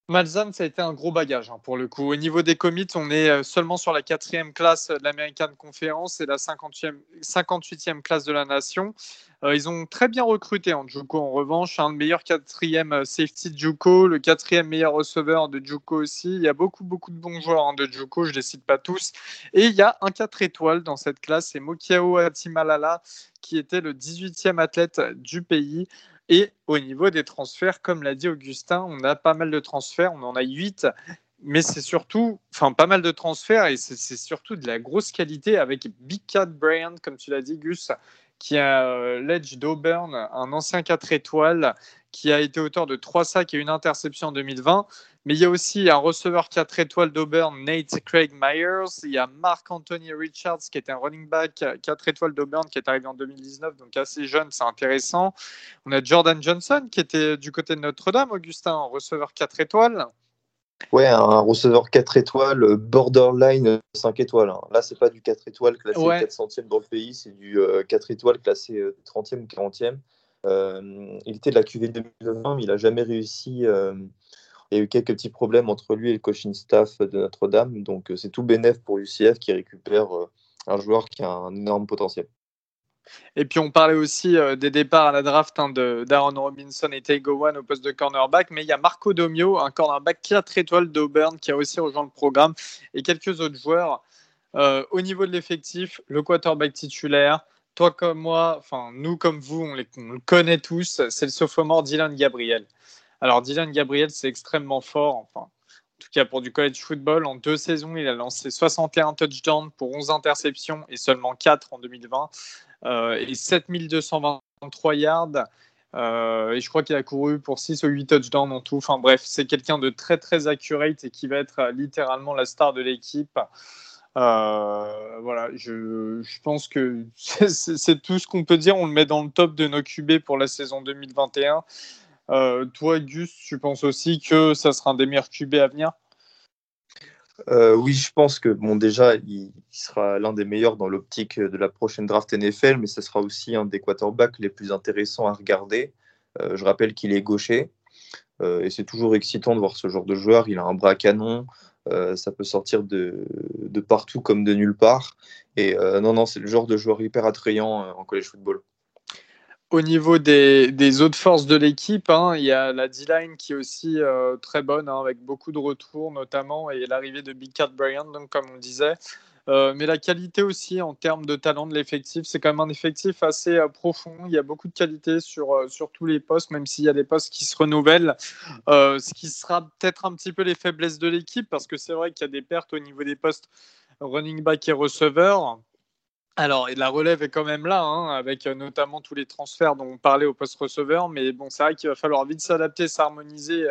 Malzahn, ça a été un gros bagage hein, pour le coup. Au niveau des commits, on est euh, seulement sur la quatrième classe de l'American Conference et la 58e classe de la nation. Euh, ils ont très bien recruté en Juco en revanche. un hein, le meilleur quatrième euh, safety de Juco, le quatrième meilleur receveur de Juco aussi. Il y a beaucoup, beaucoup de bons joueurs hein, de Juco, je ne les cite pas tous. Et il y a un 4 étoiles dans cette classe, c'est Mokiao Atimalala, qui était le 18e athlète du pays. Et au niveau des transferts, comme l'a dit Augustin, on a pas mal de transferts, on en a 8, mais c'est surtout, enfin pas mal de transferts et c'est surtout de la grosse qualité avec Big Cat Brand, comme tu l'as dit Gus, qui a euh, l'Edge d'Auburn, un ancien 4 étoiles, qui a été auteur de 3 sacs et une interception en 2020. Mais il y a aussi un receveur 4 étoiles d'Auburn, Nate Craig Myers. Il y a Mark Anthony Richards, qui est un running back 4 étoiles d'Auburn, qui est arrivé en 2019, donc assez jeune, c'est intéressant. On a Jordan Johnson, qui était du côté de Notre-Dame, Augustin, receveur 4 étoiles. Ouais, un receveur 4 étoiles, borderline 5 étoiles. Hein. Là, c'est pas du 4 étoiles classé 400e dans le pays, c'est du 4 euh, étoiles classé 30e ou 40e. Euh, il était de la QV 2020, mais il n'a jamais réussi. Euh, il y a eu quelques petits problèmes entre lui et le coaching staff de Notre-Dame. Donc, c'est tout bénéf pour UCF qui récupère un joueur qui a un énorme potentiel. Et puis on parlait aussi euh, des départs à la draft hein, d'Aaron Robinson et Tago One au poste de cornerback, mais il y a Marco Domio, un cornerback 4 étoiles d'Auburn qui a aussi rejoint le programme, et quelques autres joueurs. Euh, au niveau de l'effectif, le quarterback titulaire, toi comme moi, enfin nous comme vous, on, les, le connaît tous, c'est le sophomore Dylan Gabriel. Alors Dylan Gabriel, c'est extrêmement fort, enfin en tout cas pour du college football. En deux saisons, il a lancé 61 touchdowns pour 11 interceptions et seulement 4 en 2020. Euh, et 7223 yards. Euh, et je crois qu'il a couru pour 6 ou 8 touchdowns en tout. Enfin bref, c'est quelqu'un de très très accurate et qui va être euh, littéralement la star de l'équipe. voilà, je, je, pense que c'est tout ce qu'on peut dire. On le met dans le top de nos QB pour la saison 2021. Toi, Gus, tu penses aussi que ça sera un des meilleurs QB à venir? Euh, oui, je pense que bon, déjà, il, sera l'un des meilleurs dans l'optique de la prochaine draft NFL, mais ce sera aussi un des quarterbacks les plus intéressants à regarder. Euh, je rappelle qu'il est gaucher euh, et c'est toujours excitant de voir ce genre de joueur. Il a un bras canon, ça peut sortir de, de, partout comme de nulle part. Et non, non, c'est le genre de joueur hyper attrayant en college football. Au niveau des, autres forces de l'équipe, hein, il y a la D-line qui est aussi euh, très bonne, hein, avec beaucoup de retours notamment, et l'arrivée de Big Cat Bryant, donc, comme on disait. Euh, mais la qualité aussi en termes de talent de l'effectif, c'est quand même un effectif assez euh, profond. Il y a beaucoup de qualité sur, sur tous les postes, même s'il y a des postes qui se renouvellent. ce qui sera peut-être un petit peu les faiblesses de l'équipe, parce que c'est vrai qu'il y a des pertes au niveau des postes running back et receveur. Alors, la relève est quand même là, hein, avec euh, notamment tous les transferts dont on parlait au poste receveur. Mais bon, c'est vrai qu'il va falloir vite s'adapter, s'harmoniser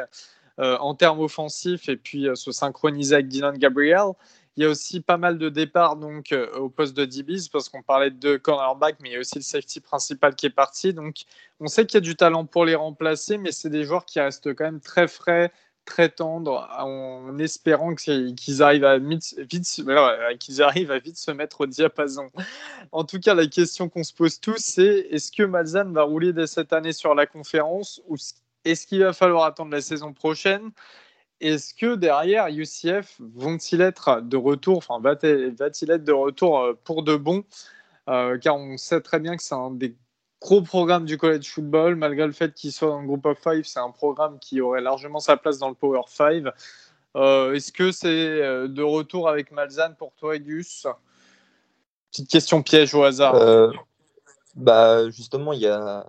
euh, en termes offensifs et puis euh, se synchroniser avec Dylan Gabriel. Il y a aussi pas mal de départs donc au poste de DBs parce qu'on parlait de cornerback, mais il y a aussi le safety principal qui est parti. Donc, on sait qu'il y a du talent pour les remplacer, mais c'est des joueurs qui restent quand même très frais, très tendre en espérant qu'ils arrivent à vite, qu'ils arrivent à vite se mettre au diapason. En tout cas, la question qu'on se pose tous, c'est est-ce que Malzahn va rouler dès cette année sur la conférence ou est-ce qu'il va falloir attendre la saison prochaine? Est-ce que derrière UCF vont-ils être de retour Enfin, va-t-il être de retour euh, pour de bon? Euh, Car on sait très bien que c'est un des gros programme du college football, malgré le fait qu'il soit dans le groupe of five, c'est un programme qui aurait largement sa place dans le Power 5. Euh, est-ce que c'est euh, de retour avec Malzane pour toi, Gus? Petite question piège au hasard. Euh, bah, justement, il y a,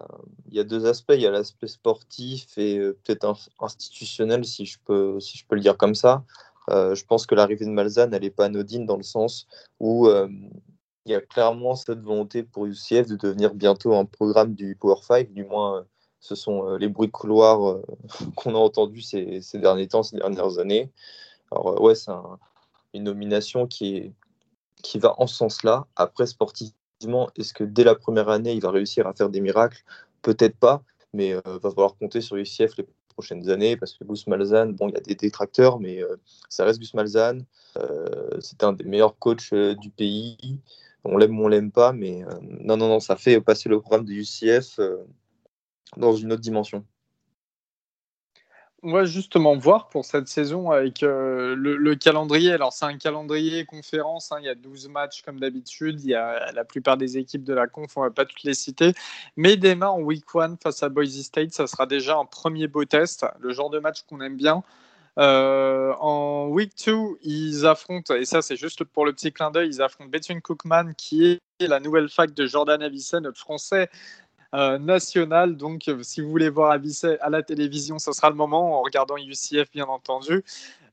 deux aspects. Il y a l'aspect sportif et peut-être institutionnel, si je, peux, si je peux le dire comme ça. je pense que l'arrivée de Malzane, elle n'est pas anodine dans le sens où il y a clairement cette volonté pour UCF de devenir bientôt un programme du Power 5, du moins ce sont euh, les bruits de couloir euh, qu'on a entendus ces, derniers temps, ces dernières années. Alors euh, ouais, c'est une nomination qui, est, qui va en ce sens-là. Après, sportivement, est-ce que dès la première année, il va réussir à faire des miracles? Peut-être pas, mais il va falloir compter sur UCF les prochaines années parce que Gus Malzahn, bon, il y a des détracteurs, mais ça reste Gus Malzahn. c'est un des meilleurs coachs du pays on l'aime ou on l'aime pas, mais euh, non, non, non, ça fait passer le programme de UCF euh, dans une autre dimension. On va justement voir pour cette saison avec euh, le, calendrier. Alors, c'est un calendrier conférence. Hein. il y a 12 matchs comme d'habitude. Il y a la plupart des équipes de la conf, on ne va pas toutes les citer. Mais démarre en week 1 face à Boise State. Ça sera déjà un premier beau test. Le genre de match qu'on aime bien. Euh, en week 2, ils affrontent, et ça c'est juste pour le petit clin d'œil, ils affrontent Bethune Cookman, qui est la nouvelle fac de Jordan Avicet, notre français euh, national. Donc, si vous voulez voir Avicet à la télévision, ce sera le moment, en regardant UCF bien entendu.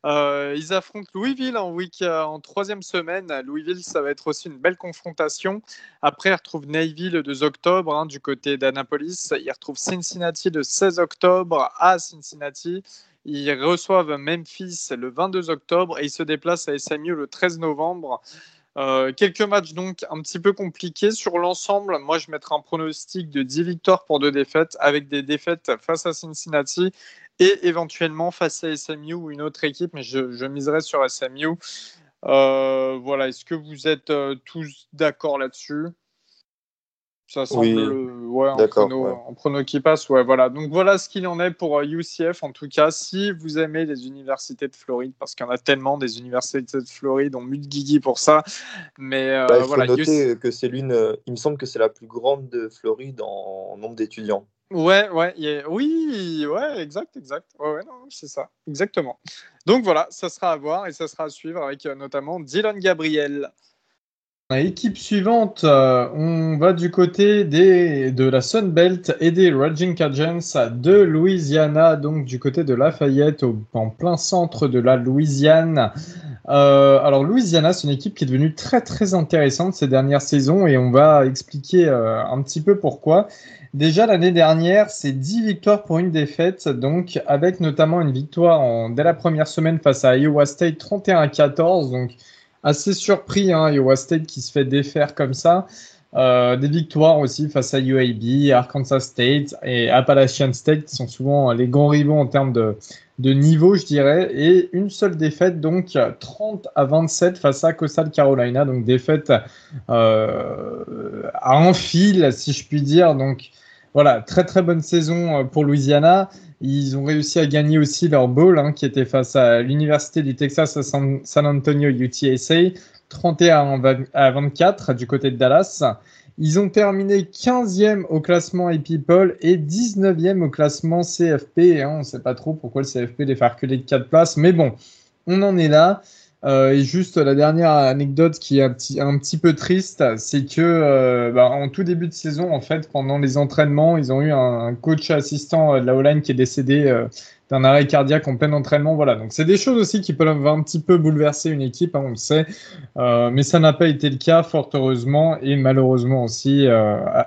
Euh, ils affrontent Louisville en, week, en troisième semaine. Louisville, ça va être aussi une belle confrontation. Après, ils retrouvent Navy le 2 octobre hein, du côté d'Annapolis. Ils retrouvent Cincinnati le 16 octobre à Cincinnati. Ils reçoivent Memphis le 22 octobre et ils se déplacent à SMU le 13 novembre. Euh, quelques matchs donc un petit peu compliqués sur l'ensemble. Moi, je mettrai un pronostic de 10 victoires pour deux défaites, avec des défaites face à Cincinnati et éventuellement face à SMU ou une autre équipe, mais je, je miserai sur SMU. Euh, voilà, est-ce que vous êtes euh, tous d'accord là-dessus? Ça semble ouais, en, prono, qui passe. Ouais, voilà. Donc voilà ce qu'il en est pour UCF. Euh, en tout cas, si vous aimez les universités de Floride, parce qu'il y en a tellement des universités de Floride, on mute Guigui pour ça. Mais euh, bah, il faut voilà, noter que c'est l'une. Euh, il me semble que c'est la plus grande de Floride en nombre d'étudiants. Ouais, ouais, oui, ouais, exact, exact. Ouais, ouais, non, c'est ça, exactement. Donc voilà, ça sera à voir et ça sera à suivre avec notamment Dylan Gabriel. Équipe suivante, euh, on va du côté des, de la Sun Belt et des Raging Cajuns de Louisiana, donc du côté de Lafayette, en plein centre de la Louisiane. Euh, alors Louisiana, c'est une équipe qui est devenue très très intéressante ces dernières saisons et on va expliquer euh, un petit peu pourquoi. Déjà l'année dernière, c'est 10 victoires pour une défaite, donc avec notamment une victoire dès la première semaine face à Iowa State 31 à 14, donc assez surpris, hein, Iowa State qui se fait défaire comme ça. Euh, des victoires aussi face à UAB, Arkansas State et Appalachian State qui sont souvent les grands rivaux en termes de, de niveau, je dirais. Et une seule défaite, donc 30 à 27 face à Coastal Carolina. Donc défaite euh, à un fil, si je puis dire. Donc voilà, très très bonne saison euh, pour Louisiana. Ils ont réussi à gagner aussi leur bowl, hein, qui était face à l'Université du Texas à San, Antonio UTSA, 31 à 24 du côté de Dallas. Ils ont terminé 15e au classement People et 19e au classement CFP. On ne sait pas trop pourquoi le CFP les fait reculer de 4 places, mais bon, on en est là. Euh, et juste la dernière anecdote qui est un petit, un petit peu triste, c'est que euh, bah, en tout début de saison, en fait, pendant les entraînements, ils ont eu un, coach assistant de la O-line qui est décédé euh, d'un arrêt cardiaque en plein entraînement. Voilà, donc c'est des choses aussi qui peuvent un petit peu bouleverser une équipe, hein, on le sait, mais ça n'a pas été le cas, fort heureusement, et malheureusement aussi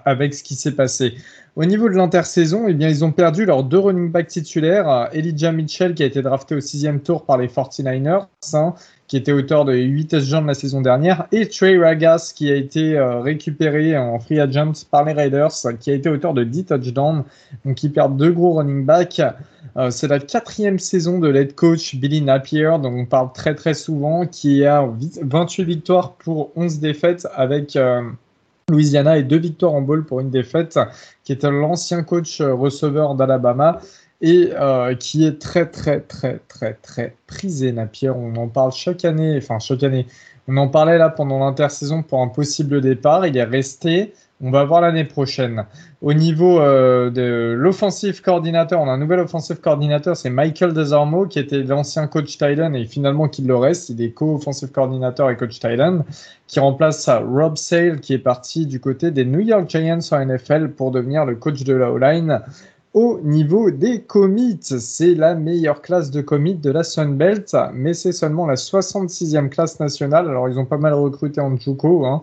avec ce qui s'est passé. Au niveau de l'intersaison, eh ils ont perdu leurs deux running backs titulaires, Elijah Mitchell qui a été drafté au sixième tour par les 49ers, hein, qui était auteur de 8 touchdowns la saison dernière, et Trey Ragas, qui a été euh, récupéré en free agent par les Raiders, qui a été auteur de 10 touchdowns. Donc, ils perdent deux gros running backs. Euh, c'est la quatrième saison de l'head coach Billy Napier, dont on parle très très souvent, qui a 28 victoires pour 11 défaites avec euh, Louisiana et deux victoires en bowl pour une défaite, qui était l'ancien coach receveur d'Alabama. et euh, qui est très très très très très prisé Napier. On en parle chaque année, enfin chaque année. On en parlait là pendant l'intersaison pour un possible départ. Il est resté. On va voir l'année prochaine. Au niveau euh, de l'offensive coordinateur, on a un nouvel offensive coordinateur, c'est Michael Desormeaux, qui était l'ancien coach Thailand et finalement qui le reste. Il est co-offensive coordinateur et coach Thailand, qui remplace Rob Sale, qui est parti du côté des New York Giants en NFL pour devenir le coach de la O-line. Au niveau des commits, c'est la meilleure classe de commits de la Sunbelt, mais c'est seulement la 66e classe nationale. Alors, ils ont pas mal recruté en Juco. Hein.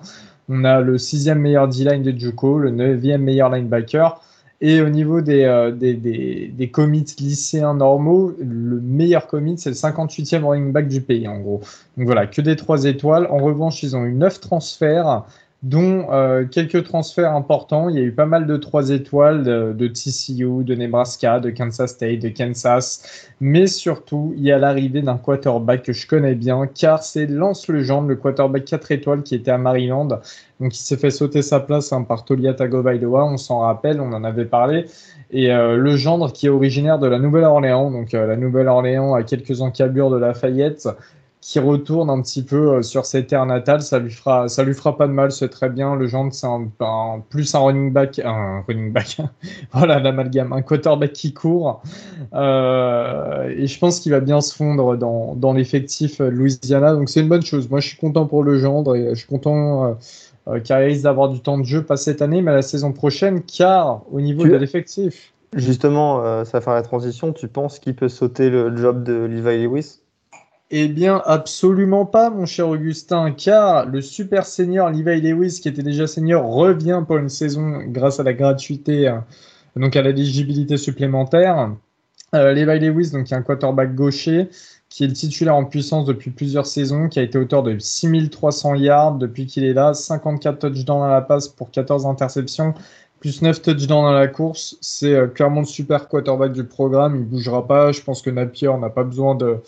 On a le sixième meilleur D-line de Juco, le neuvième meilleur linebacker. Et au niveau des, euh, des, des, commits lycéens normaux, le meilleur commit, c'est le 58e running back du pays, en gros. Donc voilà, que des trois étoiles. En revanche, ils ont eu neuf transferts dont euh, quelques transferts importants. Il y a eu pas mal de trois étoiles de, TCU, de Nebraska, de Kansas State, de Kansas. Mais surtout, il y a l'arrivée d'un quarterback que je connais bien, car c'est Lance Legendre, le quarterback 4 étoiles qui était à Maryland. Donc, il s'est fait sauter sa place hein, par Tolia Tagovailoa, on s'en rappelle, on en avait parlé. Et euh, le gendre qui est originaire de la Nouvelle-Orléans, donc euh, la Nouvelle-Orléans à quelques encablures de Lafayette, qui retourne un petit peu euh, sur ses terres natales, ça lui fera, ça lui fera pas de mal, c'est très bien. Le genre, c'est un, plus un running back, un running back, voilà l'amalgame, un quarterback qui court. Euh, et je pense qu'il va bien se fondre dans, dans l'effectif Louisiana, donc c'est une bonne chose. Moi, je suis content pour le gendre et je suis content. Euh, euh car il risque d'avoir du temps de jeu, pas cette année, mais la saison prochaine, car au niveau de l'effectif. Justement, ça va faire la transition. Tu penses qu'il peut sauter le job de Levi Lewis? Eh bien, absolument pas, mon cher Augustin, car le super senior Levi Lewis, qui était déjà senior, revient pour une saison grâce à la gratuité, euh, donc à l'éligibilité supplémentaire. Euh, Levi Lewis, donc, qui est un quarterback gaucher, qui est le titulaire en puissance depuis plusieurs saisons, qui a été auteur de 6300 yards depuis qu'il est là, 54 touchdowns à la passe pour 14 interceptions, plus 9 touchdowns dans la course. C'est euh, clairement le super quarterback du programme. Il bougera pas. Je pense que Napier n'a pas besoin de,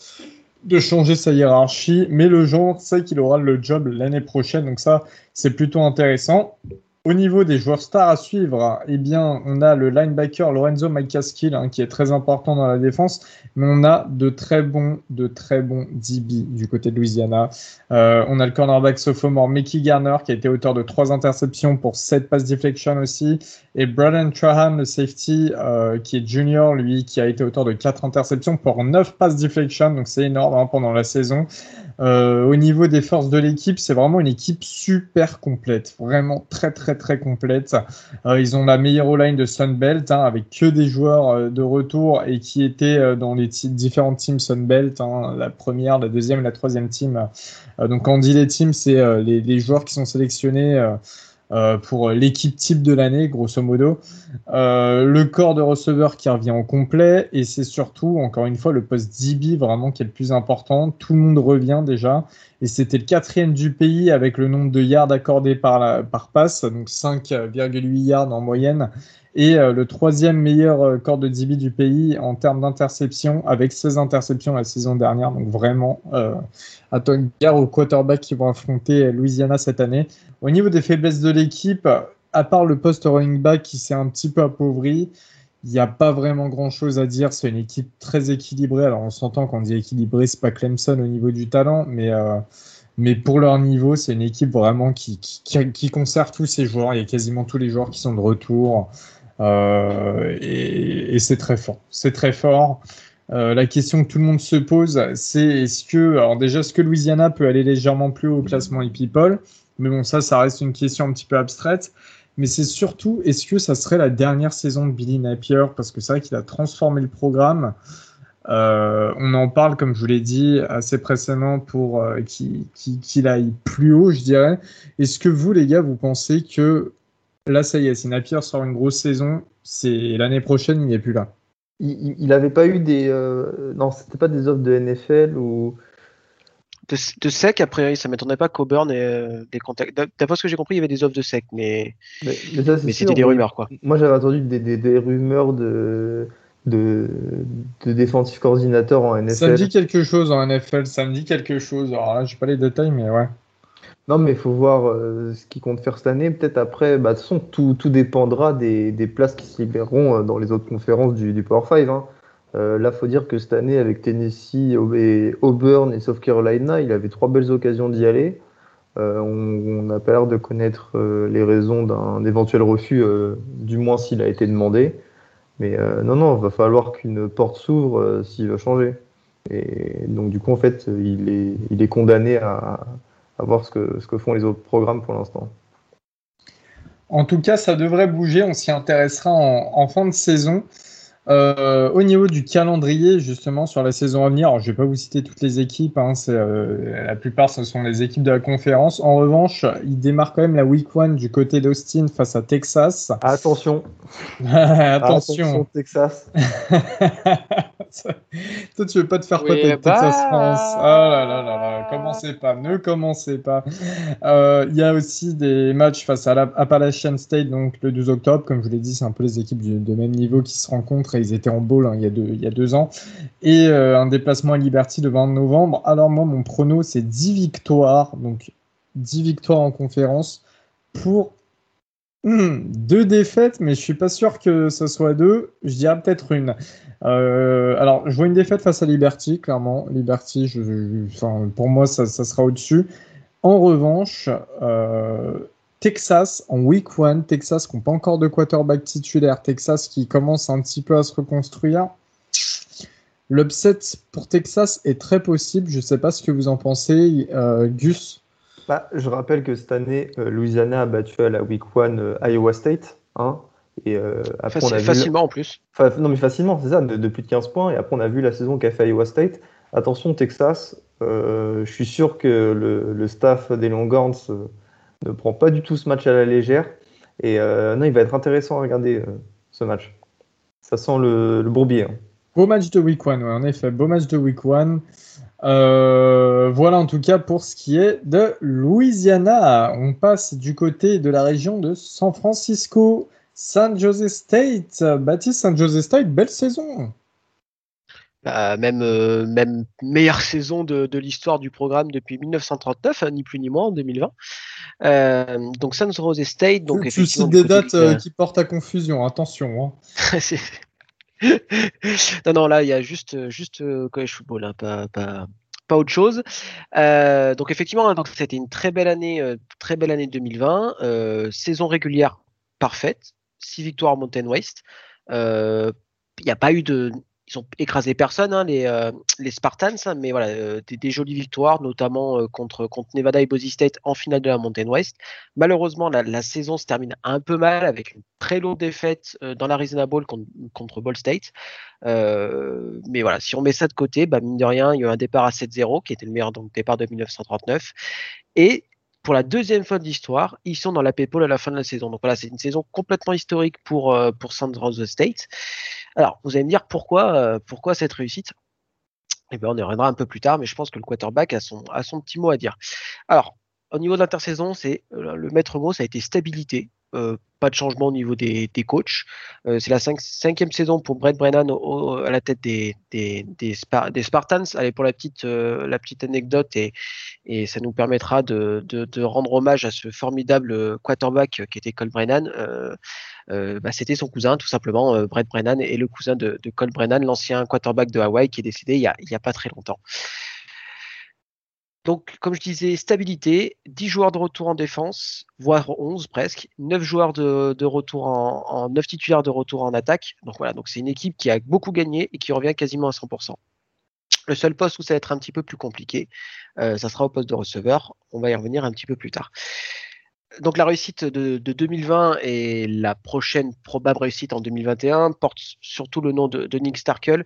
de changer sa hiérarchie, mais le genre sait qu'il aura le job l'année prochaine, donc ça, c'est plutôt intéressant. Au niveau des joueurs stars à suivre, eh bien, on a le linebacker Lorenzo McCaskill hein, qui est très important dans la défense, mais on a de très bons, de très bons DB du côté de Louisiana. Euh, on a le cornerback sophomore Mickey Garner qui a été auteur de trois interceptions pour 7 passes deflection aussi, et Braden Trahan, le safety, euh, qui est junior, lui, qui a été auteur de quatre interceptions pour 9 passes deflection, donc c'est énorme hein, pendant la saison. Euh, au niveau des forces de l'équipe, c'est vraiment une équipe super complète, vraiment très très très complète. Euh, ils ont la meilleure O-line de Sunbelt hein, avec que des joueurs euh, de retour et qui étaient dans les différentes teams Sunbelt, hein, la première, la deuxième, la troisième team. donc quand on dit les teams, c'est les, les, joueurs qui sont sélectionnés euh, pour l'équipe type de l'année, grosso modo. Euh, le corps de receveur qui revient au complet, et c'est surtout, encore une fois, le poste DB vraiment qui est le plus important. Tout le monde revient déjà, et c'était le quatrième du pays avec le nombre de yards accordés par, la, par passe, donc 5,8 yards en moyenne, et euh, le troisième meilleur corps de DB du pays en termes d'interception, avec 16 interceptions la saison dernière, donc vraiment Attends, gare aux quarterbacks qui vont affronter Louisiana cette année. Au niveau des faiblesses de l'équipe, à part le poste running back qui s'est un petit peu appauvri, il n'y a pas vraiment grand chose à dire. C'est une équipe très équilibrée. Alors on s'entend quand on dit équilibré, c'est pas Clemson au niveau du talent, mais, euh, mais pour leur niveau, c'est une équipe vraiment qui, qui, conserve tous ses joueurs. Il y a quasiment tous les joueurs qui sont de retour. Euh, et, et c'est très fort. C'est très fort. Euh, la question que tout le monde se pose, c'est est-ce que, alors déjà, est-ce que Louisiana peut aller légèrement plus haut au classement e-people Mais bon, ça, ça reste une question un petit peu abstraite. Mais c'est surtout, est-ce que ça serait la dernière saison de Billy Napier? Parce que c'est vrai qu'il a transformé le programme. Euh, on en parle, comme je vous l'ai dit, assez précédemment pour euh, qu'il aille plus haut, je dirais. Est-ce que vous, les gars, vous pensez que là, ça y est, si Napier sort une grosse saison, c'est l'année prochaine, il n'est plus là il n'avait pas eu des. Euh, non, c'était pas des offres de NFL ou. De, sec, a priori, ça m'étonnerait pas qu'Auburn ait euh, des contacts. D'après ce que j'ai compris, il y avait des offres de sec, mais, mais, c'était des rumeurs, quoi. Moi, j'avais entendu des, des, rumeurs de, de, de défensif coordinateur en NFL. Ça me dit quelque chose en NFL, ça me dit quelque chose. Alors là, j'ai pas les détails, mais ouais. Non, mais il faut voir euh, ce qu'il compte faire cette année. Peut-être après, bah, de toute façon, tout, tout dépendra des, des, places qui se libéreront euh, dans les autres conférences du, du Power 5. Hein. Euh, là, faut dire que cette année, avec Tennessee Auburn et South Carolina, il avait trois belles occasions d'y aller. Euh, on n'a pas l'air de connaître euh, les raisons d'un éventuel refus, du moins s'il a été demandé. Mais non, non, il va falloir qu'une porte s'ouvre s'il veut changer. Et donc, du coup, en fait, il est, il est condamné à voir ce que, ce que font les autres programmes pour l'instant. En tout cas, ça devrait bouger. On s'y intéressera en, fin de saison. Euh, au niveau du calendrier, justement, sur la saison à venir, je ne vais pas vous citer toutes les équipes, hein, euh, la plupart ce sont les équipes de la conférence. En revanche, il démarre quand même la week 1 du côté d'Austin face à Texas. Attention. Attention. Texas. Toi, tu veux pas te faire oui, Texas bah. France. Oh là là là là, commencez pas, ne commencez pas. Euh, il y a aussi des matchs face à Appalachian State, donc le 12 octobre. Comme je vous l'ai dit, c'est un peu les équipes de même niveau qui se rencontrent ils étaient en bowl hein, il, y a deux, il y a deux ans. Et euh, un déplacement à Liberty le 20 novembre. Alors moi, mon prono, c'est 10 victoires. Donc 10 victoires en conférence pour hmm, deux défaites, mais je suis pas sûr que ce soit deux. Je dirais peut-être une. Euh, alors, je vois une défaite face à Liberty, clairement. Liberty, pour moi, ça, sera au-dessus. En revanche, euh, Texas en week one, Texas qui n'a pas encore de quarterback titulaire, Texas qui commence un petit peu à se reconstruire. L'upset pour Texas est très possible. Je ne sais pas ce que vous en pensez, euh, Gus. Bah, je rappelle que cette année, Louisiana a battu à la week one Iowa State. Hein, et après, on a facilement en plus. non, mais facilement, c'est ça, de, plus de 15 points. Et après, on a vu la saison qu'a fait Iowa State. Attention, Texas, je suis sûr que le, le staff des Longhorns ne prend pas du tout ce match à la légère. Et euh, non, il va être intéressant à regarder euh, ce match. Ça sent le, bourbier. Hein. Beau match de week one, en effet, beau match de week one. Euh, voilà en tout cas pour ce qui est de Louisiana. On passe du côté de la région de San Francisco, San Jose State. Baptiste, San Jose State, belle saison. Bah, même, euh, même meilleure saison de, de l'histoire du programme depuis 1939, hein, ni plus ni moins en 2020. Euh, donc San Jose State. Donc tu cites des dates euh, qui portent à confusion, attention. Hein. non, non, là il y a juste, juste college football, hein, pas, pas, pas autre chose. donc effectivement, donc c'était une très belle année, très belle année 2020, saison régulière parfaite, 6 victoires Mountain West. Il n'y a pas eu de ils ont écrasé personne, hein, les, euh, les, Spartans, hein, mais voilà, euh, des, jolies victoires, notamment euh, contre, contre Nevada et Boise State en finale de la Mountain West. Malheureusement, la, saison se termine un peu mal avec une très lourde défaite dans l'Arizona Bowl contre, Ball State. mais voilà, si on met ça de côté, bah, mine de rien, il y a eu un départ à 7-0 qui était le meilleur départ de 1939. Et pour la deuxième fois de l'histoire, ils sont dans la PayPal à la fin de la saison. Donc voilà, c'est une saison complètement historique pour, pour San Jose State. Alors, vous allez me dire pourquoi, euh, pourquoi cette réussite? Eh bien, on y reviendra un peu plus tard, mais je pense que le quarterback a son, a son petit mot à dire. Alors, au niveau de l'intersaison, c'est euh, le maître mot, ça a été stabilité. Euh, pas de changement au niveau des, des coachs. Euh, c'est la cinquième saison pour Brett Brennan à la tête des, des, des, Spartans. Allez, pour la petite, la petite anecdote, et, et ça nous permettra de, de, rendre hommage à ce formidable quarterback qui était Cole Brennan. Bah, C'était son cousin, tout simplement. Brett Brennan et le cousin de, de Cole Brennan, l'ancien quarterback de Hawaii qui est décédé il n'y a, a pas très longtemps. Donc, comme je disais, stabilité, 10 joueurs de retour en défense, voire 11 presque, 9 joueurs de, retour en, 9 titulaires de retour en attaque. Donc voilà, c'est une équipe qui a beaucoup gagné et qui revient quasiment à 100%. Le seul poste où ça va être un petit peu plus compliqué, euh, ça sera au poste de receveur. On va y revenir un petit peu plus tard donc la réussite de, 2020 et la prochaine probable réussite en 2021 porte surtout le nom de, Nick Starkel.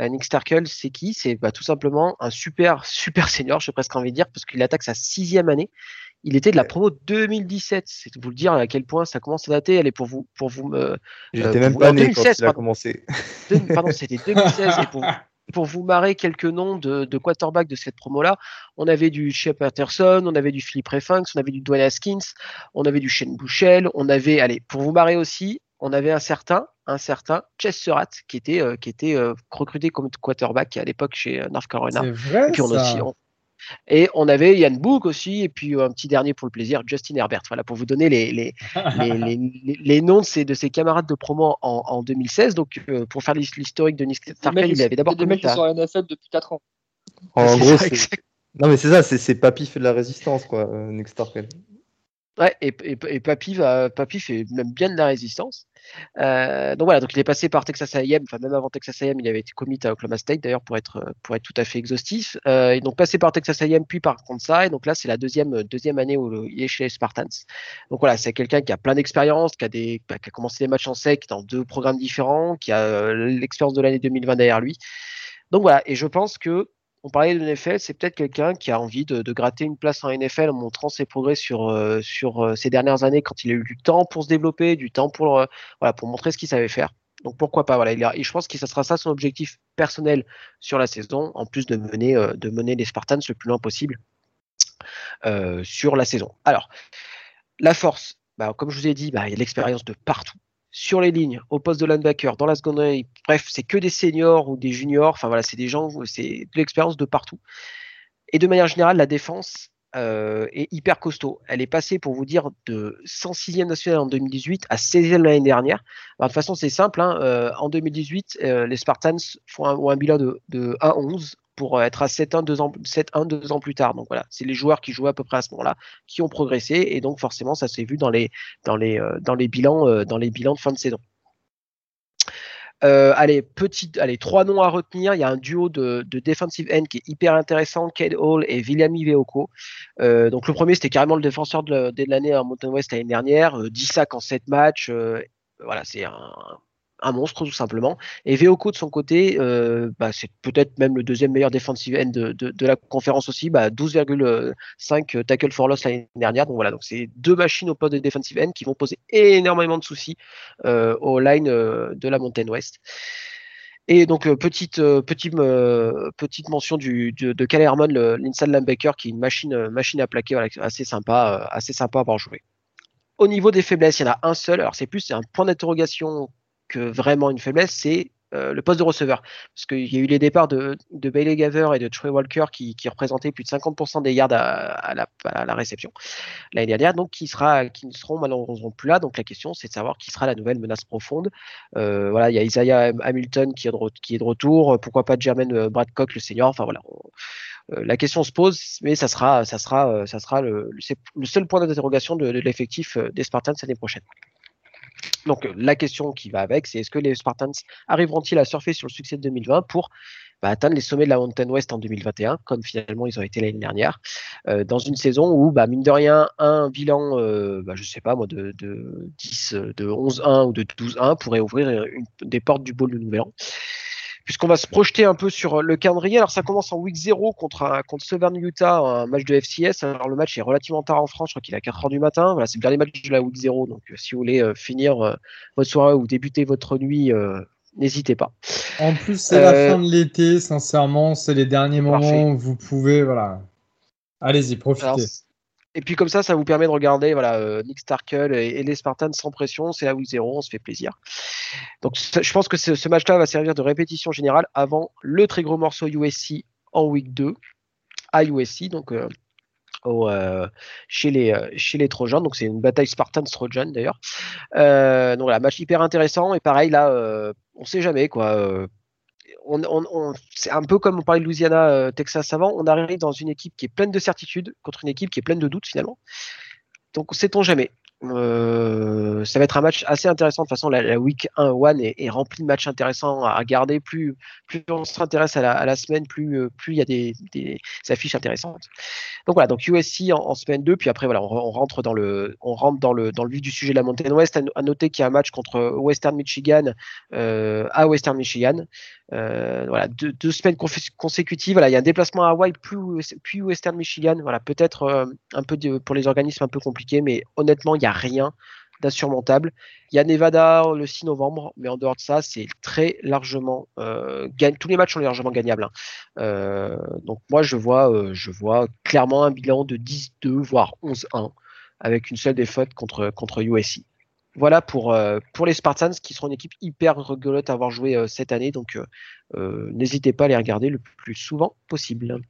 Euh, Nick Starkel, c'est qui? C'est bah, tout simplement un super super senior, j'ai presque envie de dire, parce qu'il attaque sa sixième année. Il était de la promo 2017. C'est vous le dire à quel point ça commence à dater. Allez, pour vous, pour vous me. J'étais euh, même pas né quand il a commencé. pardon, c'était 2016. et pour, pour vous marrer quelques noms de, de quarterback de cette promo-là, on avait du Shep Patterson, on avait du Philippe Refunks, on avait du Dwayne Haskins, on avait du Shane Bouchel, on avait, allez, pour vous marrer aussi, on avait un certain, un certain Chess Surratt qui était, euh, qui était euh, recruté comme quarterback à l'époque chez euh, North Carolina. C'est vrai, ça. Et on avait Yann Book aussi, et puis un petit dernier pour le plaisir, Justin Herbert. Voilà, pour vous donner les, les, les, noms de ses, de ses camarades de promo en, 2016. Donc, pour faire l'historique de Nick Starkel, il avait d'abord. Des mecs qui sont en NFL depuis 4 ans. En gros, non, mais c'est ça, c'est Papy fait de la résistance, quoi, Nick Starkel. Ouais, et, et, Papy, va, Papy fait même bien de la résistance. Euh, donc voilà, donc il est passé par Texas A&M, enfin même avant Texas A&M, il avait été commit à Oklahoma State d'ailleurs pour être pour être tout à fait exhaustif. Euh, et donc passé par Texas A&M puis par Kansas, et donc là c'est la deuxième deuxième année où il est chez les Spartans. Donc voilà, c'est quelqu'un qui a plein d'expérience, qui a bah, commencé des matchs en sec dans deux programmes différents, qui a euh, l'expérience de l'année 2020 derrière lui. Donc voilà, et je pense que on parlait de NFL, c'est peut-être quelqu'un qui a envie de, gratter une place en NFL en montrant ses progrès sur, euh, euh, ces dernières années quand il a eu du temps pour se développer, du temps pour, euh, montrer ce qu'il savait faire. Donc pourquoi pas voilà, et je pense que ça sera ça son objectif personnel sur la saison, en plus de mener, de mener les Spartans le plus loin possible sur la saison. Alors, la force, bah, comme je vous ai dit, bah, il y a l'expérience de partout sur les lignes, au poste de linebacker, dans la seconde bref, c'est que des seniors ou des juniors, enfin voilà, c'est des gens, c'est de l'expérience de partout. Et de manière générale, la défense euh, est hyper costaud. Elle est passée, pour vous dire, de 106e nationale en 2018 à 16e l'année dernière. de toute façon, c'est simple, hein, euh, en 2018, euh, les Spartans font un, ont un bilan de, de 1-11 pour être à 7-1 deux ans, 7-1 deux ans plus tard. Donc voilà, c'est les joueurs qui jouaient à peu près à ce moment-là qui ont progressé et donc forcément ça s'est vu dans les bilans de fin de saison. Euh, allez, petit, allez, trois noms à retenir. Il y a un duo de, de defensive end qui est hyper intéressant, Kate Hall et Viliami Veoko. donc le premier, c'était carrément le défenseur de, l'année en Mountain West l'année dernière. 10 sacs en 7 matchs. voilà, c'est un, un monstre tout simplement. Et Veoko de son côté, euh, bah, c'est peut-être même le deuxième meilleur defensive end de, la conférence aussi, bah, 12,5 tackle for loss l'année dernière. Donc voilà, donc c'est deux machines au poste de defensive end qui vont poser énormément de soucis euh, au line euh, de la Mountain West. Et donc petite petite petite mention du, de, Cal Herman, l'inside qui est une machine machine à plaquer, assez sympa, assez sympa à avoir joué. Au niveau des faiblesses, il y en a un seul. Alors c'est plus c'est un point d'interrogation que vraiment une faiblesse, c'est euh, le poste de receveur. Parce qu'il y a eu les départs de, Bailey Gaver et de Troy Walker qui, représentaient plus de 50% des yards à, la, réception l'année dernière, donc qui, sera, qui ne seront malheureusement plus là. Donc la question, c'est de savoir qui sera la nouvelle menace profonde. Euh, voilà, il y a Isaiah Hamilton qui est de, retour. Pourquoi pas Jermaine euh, Bradcock, le senior Enfin voilà. la question se pose, mais ça sera, ça sera, ça sera le, le seul point d'interrogation de, de l'effectif des Spartans l'année prochaine. Donc euh, la question qui va avec, c'est est-ce que les Spartans arriveront-ils à surfer sur le succès de 2020 pour bah, atteindre les sommets de la Mountain West en 2021, comme finalement ils ont été l'année dernière, euh, dans une saison où, bah, mine de rien, un bilan, euh, bah, je sais pas de, de 10, de 11-1 ou de 12-1 pourrait ouvrir des portes du bowl de Nouvel An puisqu'on va se projeter un peu sur le calendrier. Alors ça commence en week 0 contre, contre Southern Utah, un match de FCS. Alors le match est relativement tard en France, je crois qu'il est à 4h du matin. Voilà, c'est le dernier match de la week 0, donc euh, si vous voulez euh, finir euh, votre soirée ou débuter votre nuit, n'hésitez pas. En plus, c'est la fin de l'été, sincèrement, c'est les derniers moments où vous pouvez, voilà. Allez-y, profitez. Et puis comme ça, ça vous permet de regarder voilà, euh, Nick Starkel et, les Spartans sans pression. C'est à week 0, on se fait plaisir. Donc je pense que ce, match-là va servir de répétition générale avant le très gros morceau USC en week 2 à USC. Donc euh, euh, chez les chez les Trojans. Donc c'est une bataille Spartans Trojan d'ailleurs. donc voilà, match hyper intéressant et pareil là, on sait jamais quoi c'est un peu comme on parlait de Louisiana, euh, Texas avant, on arrive dans une équipe qui est pleine de certitudes contre une équipe qui est pleine de doutes finalement. Donc sait-on jamais. Euh, ça va être un match assez intéressant. De toute façon, la, week 1 one est, est remplie de matchs intéressants à regarder. Plus, on s'intéresse à à la, semaine, plus, euh, il y a des, affiches intéressantes. Donc voilà, donc USC en, semaine 2, puis après voilà, on, rentre dans le, on rentre dans le, dans le vif du sujet de la Mountain West. À, noter qu'il y a un match contre Western Michigan à Western Michigan. Euh, voilà, deux, semaines consécutives. Voilà, il y a un déplacement à Hawaii, puis, Western Michigan. Voilà, peut-être euh, un peu pour les organismes un peu compliqué, mais honnêtement, il n'y a rien d'insurmontable. Il y a Nevada le 6 novembre, mais en dehors de ça, c'est très largement euh, tous les matchs sont largement gagnables. Hein. Euh, donc moi, je vois, euh, je vois clairement un bilan de 10-2 voire 11-1 avec une seule défaite contre contre USC. Voilà pour pour les Spartans qui seront une équipe hyper rigolote à avoir joué cette année. Donc n'hésitez pas à les regarder le plus souvent possible.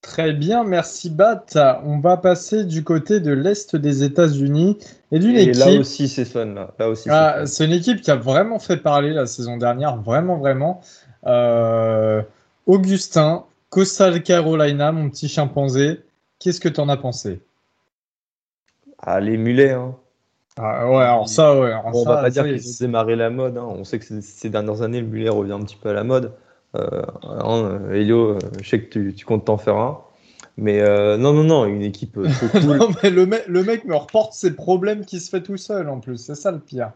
Très bien, merci Bat. On va passer du côté de l'Est des États-Unis et d'une Et équipe. là aussi, c'est fun. Là, là aussi, c'est Ah, fun. c'est une équipe qui a vraiment fait parler la saison dernière, vraiment, vraiment. Euh, Augustin, Coastal Carolina, mon petit chimpanzé, qu'est-ce que tu en as pensé? Ah, les mulets, hein. Ah, Ouais, alors ça, ouais. alors Bon, on ça, va pas dire ça, qu'ils ont démarré la mode. hein. On sait que ces- ces dernières années, le mulet revient un petit peu à la mode. Euh, hein, Elio, euh, je sais que tu, tu comptes t'en faire un. Mais euh, non, non, non, une équipe euh, trop cool. Non, mais le, mec, le mec me reporte ses problèmes qui se fait tout seul en plus, c'est ça le pire.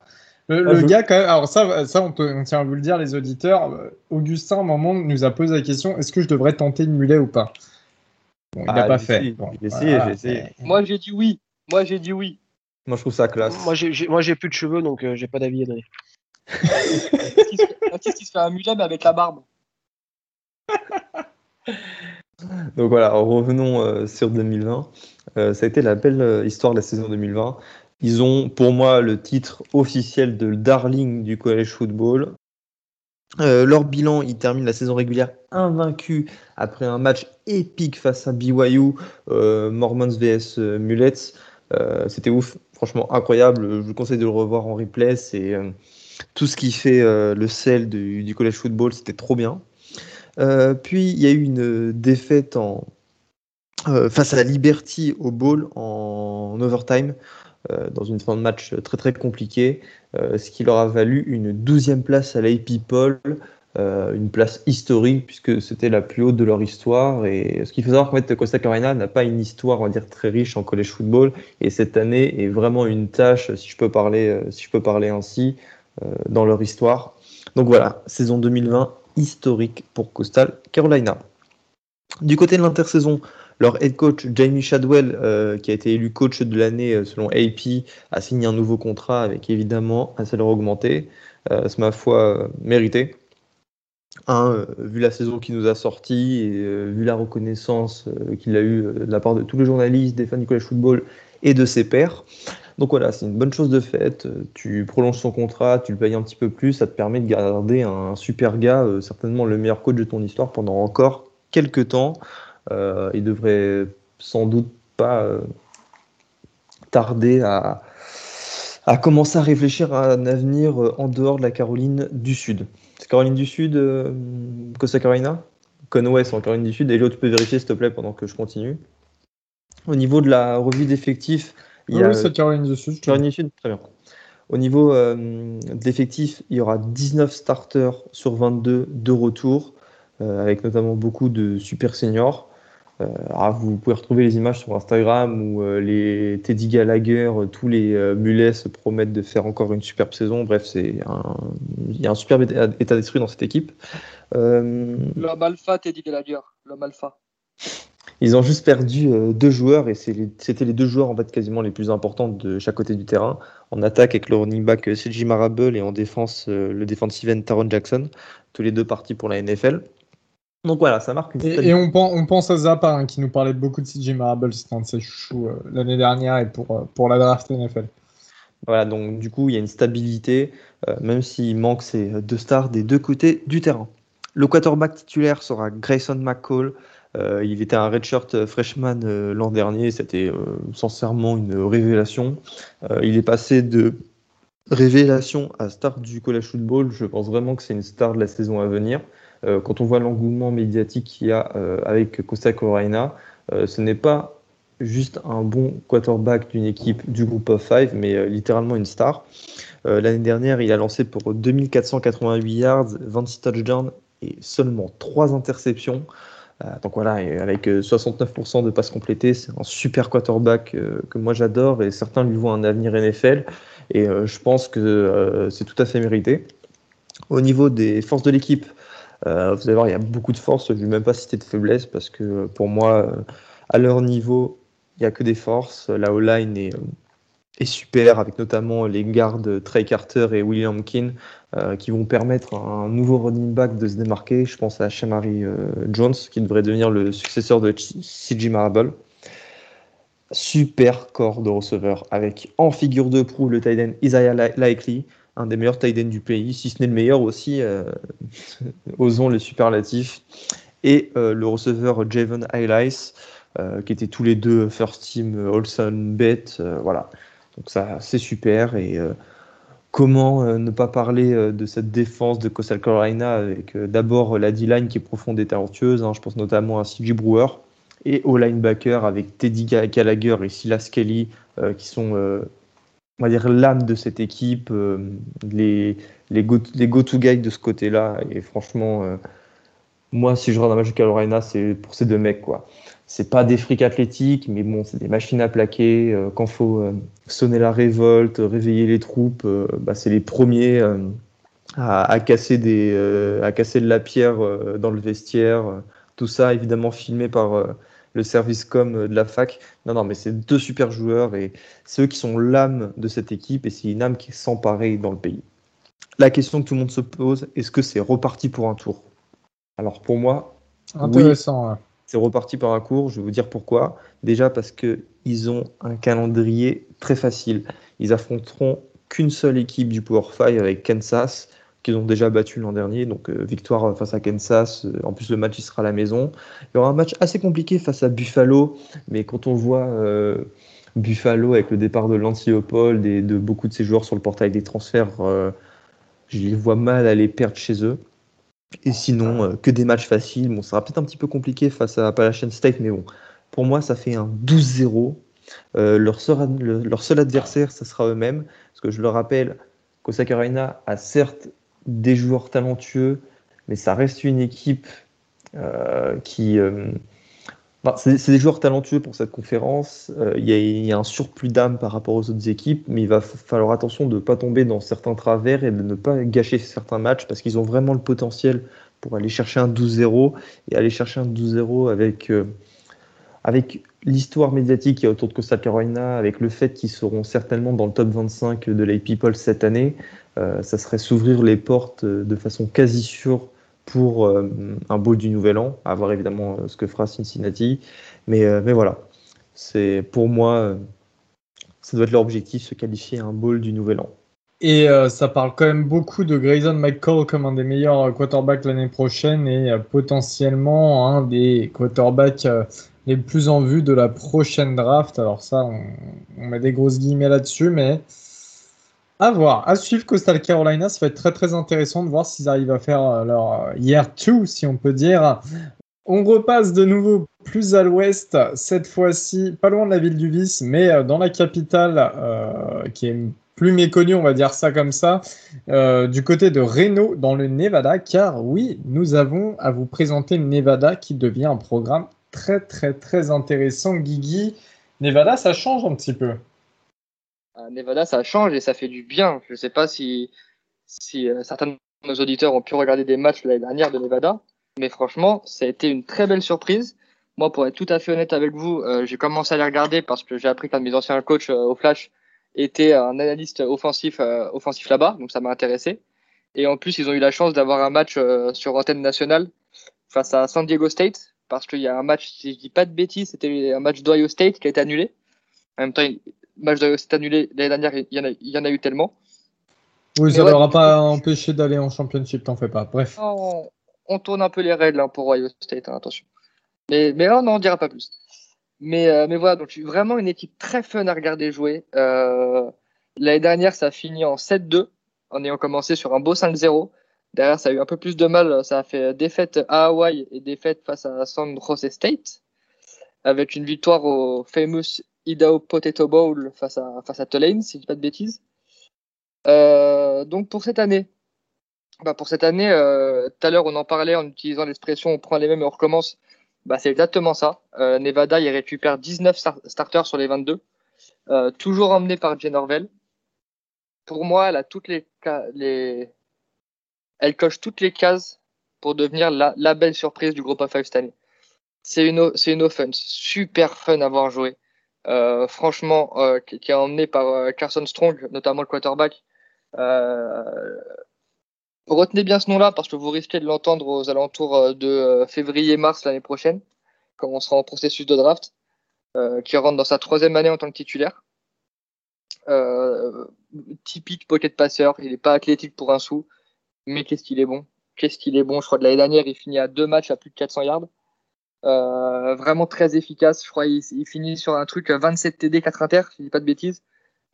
Le, Ah, le je- gars, quand même, alors ça, ça on, te- on tient à vous le dire, les auditeurs. euh, Augustin, à un moment, nous a posé la question est-ce que je devrais tenter une mulet ou pas? Bon, Il n'a Ah, pas fait. Bon, j'ai essayé, j'ai essayé. mais- Moi, j'ai dit oui. Moi, j'ai dit oui. Moi, je trouve ça classe. Moi, j'ai- j'ai moi, j'ai plus de cheveux, donc euh, j'ai pas d'avis à donner. Il se fait un mulet, mais avec la barbe? Donc voilà, revenons euh, sur 2020. Euh, ça a été la belle euh, histoire de la saison 2020. Ils ont, pour moi, le titre officiel de darling du college football. Euh, leur bilan, ils terminent la saison régulière invaincu après un match épique face à BYU, euh, Mormons vs euh, Mullets. Euh, C'était ouf, franchement incroyable. Je vous conseille de le revoir en replay. C'est euh, tout ce qui fait euh, le sel du, du college football. C'était trop bien. Puis il y a eu une défaite en, face à la Liberty au bowl en overtime dans une fin de match très très compliquée, ce qui leur a valu une douzième place à l'AP Poll, euh, une place historique puisque c'était la plus haute de leur histoire. Et ce qu'il faut savoir qu'en fait Costa Carolina n'a pas une histoire on va dire très riche en college football et cette année est vraiment une tâche, si je peux parler, euh, si je peux parler ainsi, euh, dans leur histoire. Donc voilà, saison 2020 historique pour Coastal Carolina. Du côté de l'intersaison, leur head coach Jamie Shadwell, qui a été élu coach de l'année selon AP, a signé un nouveau contrat avec évidemment un salaire augmenté. C'est ma foi mérité. Euh, vu la saison qu'il nous a sorti et euh, vu la reconnaissance euh, qu'il a eue de la part de tous les journalistes, des fans du college football et de ses pairs. Donc voilà, c'est une bonne chose de faite. Euh, Tu prolonges son contrat, tu le payes un petit peu plus, ça te permet de garder un super gars, certainement le meilleur coach de ton histoire pendant encore quelques temps. Il devrait sans doute pas tarder à, commencer à réfléchir à un avenir en dehors de la Caroline du Sud. C'est Caroline du Sud, euh, Costa Carolina? Conway, c'est en Caroline du Sud. Et l'autre, tu peux vérifier, s'il te plaît, pendant que je continue. Au niveau de la revue d'effectifs, il y a Oui, c'est Caroline du Sud. Caroline du Sud, très bien. Au niveau euh, de l'effectif, il y aura 19 starters sur 22 de retour, euh, avec notamment beaucoup de super seniors. Euh, alors, vous pouvez retrouver les images sur Instagram où euh, les Teddy Gallagher, euh, tous les euh, mulets se promettent de faire encore une superbe saison. Bref, c'est un- il y a un superbe état d'esprit dans cette équipe. Euh, L'homme alpha, Teddy Gallagher. L'homme alpha. Ils ont juste perdu deux joueurs et les- c'était les deux joueurs en fait quasiment les plus importants de chaque côté du terrain. En attaque avec le running back CJ Marable et en défense le defensive end Taron Jackson, tous les deux partis pour la NFL. Donc voilà, ça marque une Et, et on, pen- on pense à Zappa hein, qui nous parlait beaucoup de CJ Marable, c'était un de ses chouchous euh, l'année dernière et pour, euh, pour la draft NFL. Voilà, donc du coup il y a une stabilité, euh, même s'il manque ces deux stars des deux côtés du terrain. Le quarterback titulaire sera Grayson McCall. Euh, il était un redshirt freshman euh, l'an dernier, c'était euh, sincèrement une révélation. Euh, il est passé de révélation à star du college football. Je pense vraiment que c'est une star de la saison à venir. Euh, quand on voit l'engouement médiatique qu'il y a euh, avec Costa Carolina, euh, ce n'est pas juste un bon quarterback d'une équipe du groupe of five, mais littéralement une star. L'année dernière, il a lancé pour 2488 yards, 26 touchdowns et seulement 3 interceptions. Donc voilà, avec euh, 69% de passes complétées, c'est un super quarterback que moi j'adore et certains lui voient un avenir NFL et je pense que c'est tout à fait mérité. Au niveau des forces de l'équipe, euh, vous allez voir, il y a beaucoup de forces, je ne vais même pas citer de faiblesses parce que pour moi, euh, à leur niveau, il n'y a que des forces. La O-line est, euh, est super, avec notamment les gardes Trey Carter et William Keane, qui vont permettre à un nouveau running back de se démarquer. Je pense à Shamari Jones, qui devrait devenir le successeur de CJ Marable. Super corps de receveur, avec en figure de proue le tight end Isaiah Li- Likely, un des meilleurs tight ends du pays, si ce n'est le meilleur aussi, euh, osons le superlatif. et le receveur Javon Highlights, qui étaient tous les deux first team Olsen Bet. voilà. Donc ça, c'est super. Et comment ne pas parler de cette défense de Coastal Carolina avec d'abord la D-line qui est profonde et talentueuse. Hein. je pense notamment à CJ Brewer et au linebacker avec Teddy Gallagher et Silas Kelly qui sont on va dire l'âme de cette équipe, euh, les, les go-to guys de ce côté-là. Et franchement, euh, moi, si je regarde un match de Carolina, c'est pour ces deux mecs, quoi. C'est pas des frics athlétiques, mais bon, c'est des machines à plaquer. Euh, quand faut sonner la révolte, réveiller les troupes, bah, c'est les premiers à, à, casser des, à casser de la pierre dans le vestiaire. Tout ça, évidemment, filmé par le service com de la fac. Non, non, mais c'est deux super joueurs et c'est eux qui sont l'âme de cette équipe et c'est une âme qui est sans pareil dans le pays. La question que tout le monde se pose, est-ce que c'est reparti pour un tour? Alors pour moi, intéressant. C'est reparti pour un cours. Je vais vous dire pourquoi. Déjà parce que ils ont un calendrier très facile. Ils affronteront qu'une seule équipe du Power 5 avec Kansas qu'ils ont déjà battu l'an dernier. Donc euh, victoire face à Kansas. Euh, en plus le match il sera à la maison. Il y aura un match assez compliqué face à Buffalo, mais quand on voit euh, Buffalo avec le départ de Lance et de beaucoup de ses joueurs sur le portail des transferts, je les vois mal aller perdre chez eux. Et sinon, que des matchs faciles. Bon, ça sera peut-être un petit peu compliqué face à Appalachian State, mais bon, pour moi, ça fait un 12-0. leur, seul, adversaire, ça sera eux-mêmes. Parce que je le rappelle, Costa Carolina a certes des joueurs talentueux, mais ça reste une équipe euh, qui. Euh, c'est des joueurs talentueux pour cette conférence. Euh, il y, a un surplus d'âme par rapport aux autres équipes, mais il va falloir attention de ne pas tomber dans certains travers et de ne pas gâcher certains matchs parce qu'ils ont vraiment le potentiel pour aller chercher un 12-0 et aller chercher un 12-0 avec, avec l'histoire médiatique qui est autour de Costa Carolina, avec le fait qu'ils seront certainement dans le top 25 de la People cette année. Euh, ça serait s'ouvrir les portes euh, de façon quasi sûre pour euh, un bowl du Nouvel An, à voir évidemment ce que fera Cincinnati. Mais, voilà, c'est pour moi, ça doit être leur objectif, se qualifier à un bowl du Nouvel An. Et ça parle quand même beaucoup de Grayson McCall comme un des meilleurs quarterbacks l'année prochaine et potentiellement un des quarterbacks les plus en vue de la prochaine draft. Alors ça, on met des grosses guillemets là-dessus, mais à voir, à suivre Coastal Carolina, ça va être très très intéressant de voir s'ils arrivent à faire euh, leur euh, year 2, si on peut dire. On repasse de nouveau plus à l'ouest, cette fois-ci pas loin de la ville du Vice, mais euh, dans la capitale qui est plus méconnue, on va dire ça comme ça, du côté de Reno, dans le Nevada, car oui, nous avons à vous présenter le Nevada qui devient un programme très très très intéressant. Guigui, Nevada, ça change un petit peu. Nevada, ça change et ça fait du bien. Je ne sais pas si, si euh, certains de nos auditeurs ont pu regarder des matchs l'année dernière de Nevada, mais franchement, ça a été une très belle surprise. Moi, pour être tout à fait honnête avec vous, euh, j'ai commencé à les regarder parce que j'ai appris qu'un de mes anciens coachs euh, au Flash était un analyste offensif, offensif là-bas, donc ça m'a intéressé. Et en plus, ils ont eu la chance d'avoir un match sur antenne nationale face à San Diego State, parce qu'il y a un match, si je dis pas de bêtises, c'était un match d'Ohio State qui a été annulé. En même temps, match s'est annulé l'année dernière, il y, en a, il y en a eu tellement. Oui, ça ne leur a pas empêché d'aller en championship, t'en fais pas. Bref. On, tourne un peu les règles hein, pour Ohio State, hein, attention. Mais, mais là, on n'en dira pas plus. Mais, euh, mais voilà, donc vraiment une équipe très fun à regarder jouer. Euh, l'année dernière, ça a fini en 7-2, en ayant commencé sur un beau 5-0. Derrière, ça a eu un peu plus de mal. Ça a fait défaite à Hawaii et défaite face à San Jose State, avec une victoire au famous Idaho Potato Bowl face à, face à Tulane, si je dis pas de bêtises. Euh, donc pour cette année, bah pour cette année, euh, tout à l'heure on en parlait en utilisant l'expression on prend les mêmes et on recommence. Bah, c'est exactement ça. Euh, Nevada, il récupère 19 starters sur les 22, toujours emmené par Jen Orwell. Pour moi, elle a toutes les, les, elle coche toutes les cases pour devenir la, belle surprise du groupe of five cette année. C'est une, c'est une offense super fun à voir jouer. Euh, franchement, euh, qui, est emmené par euh, Carson Strong, notamment le quarterback. retenez bien ce nom-là parce que vous risquez de l'entendre aux alentours de février-mars l'année prochaine, quand on sera en processus de draft, qui rentre dans sa troisième année en tant que titulaire. typique pocket passeur, il n'est pas athlétique pour un sou, mais qu'est-ce qu'il est bon? qu'est-ce qu'il est bon? Je crois de l'année dernière, il finit à deux matchs à plus de 400 yards. Euh, vraiment très efficace. Je crois qu'il finit sur un truc 27 TD, 4 inter, je dis pas de bêtises.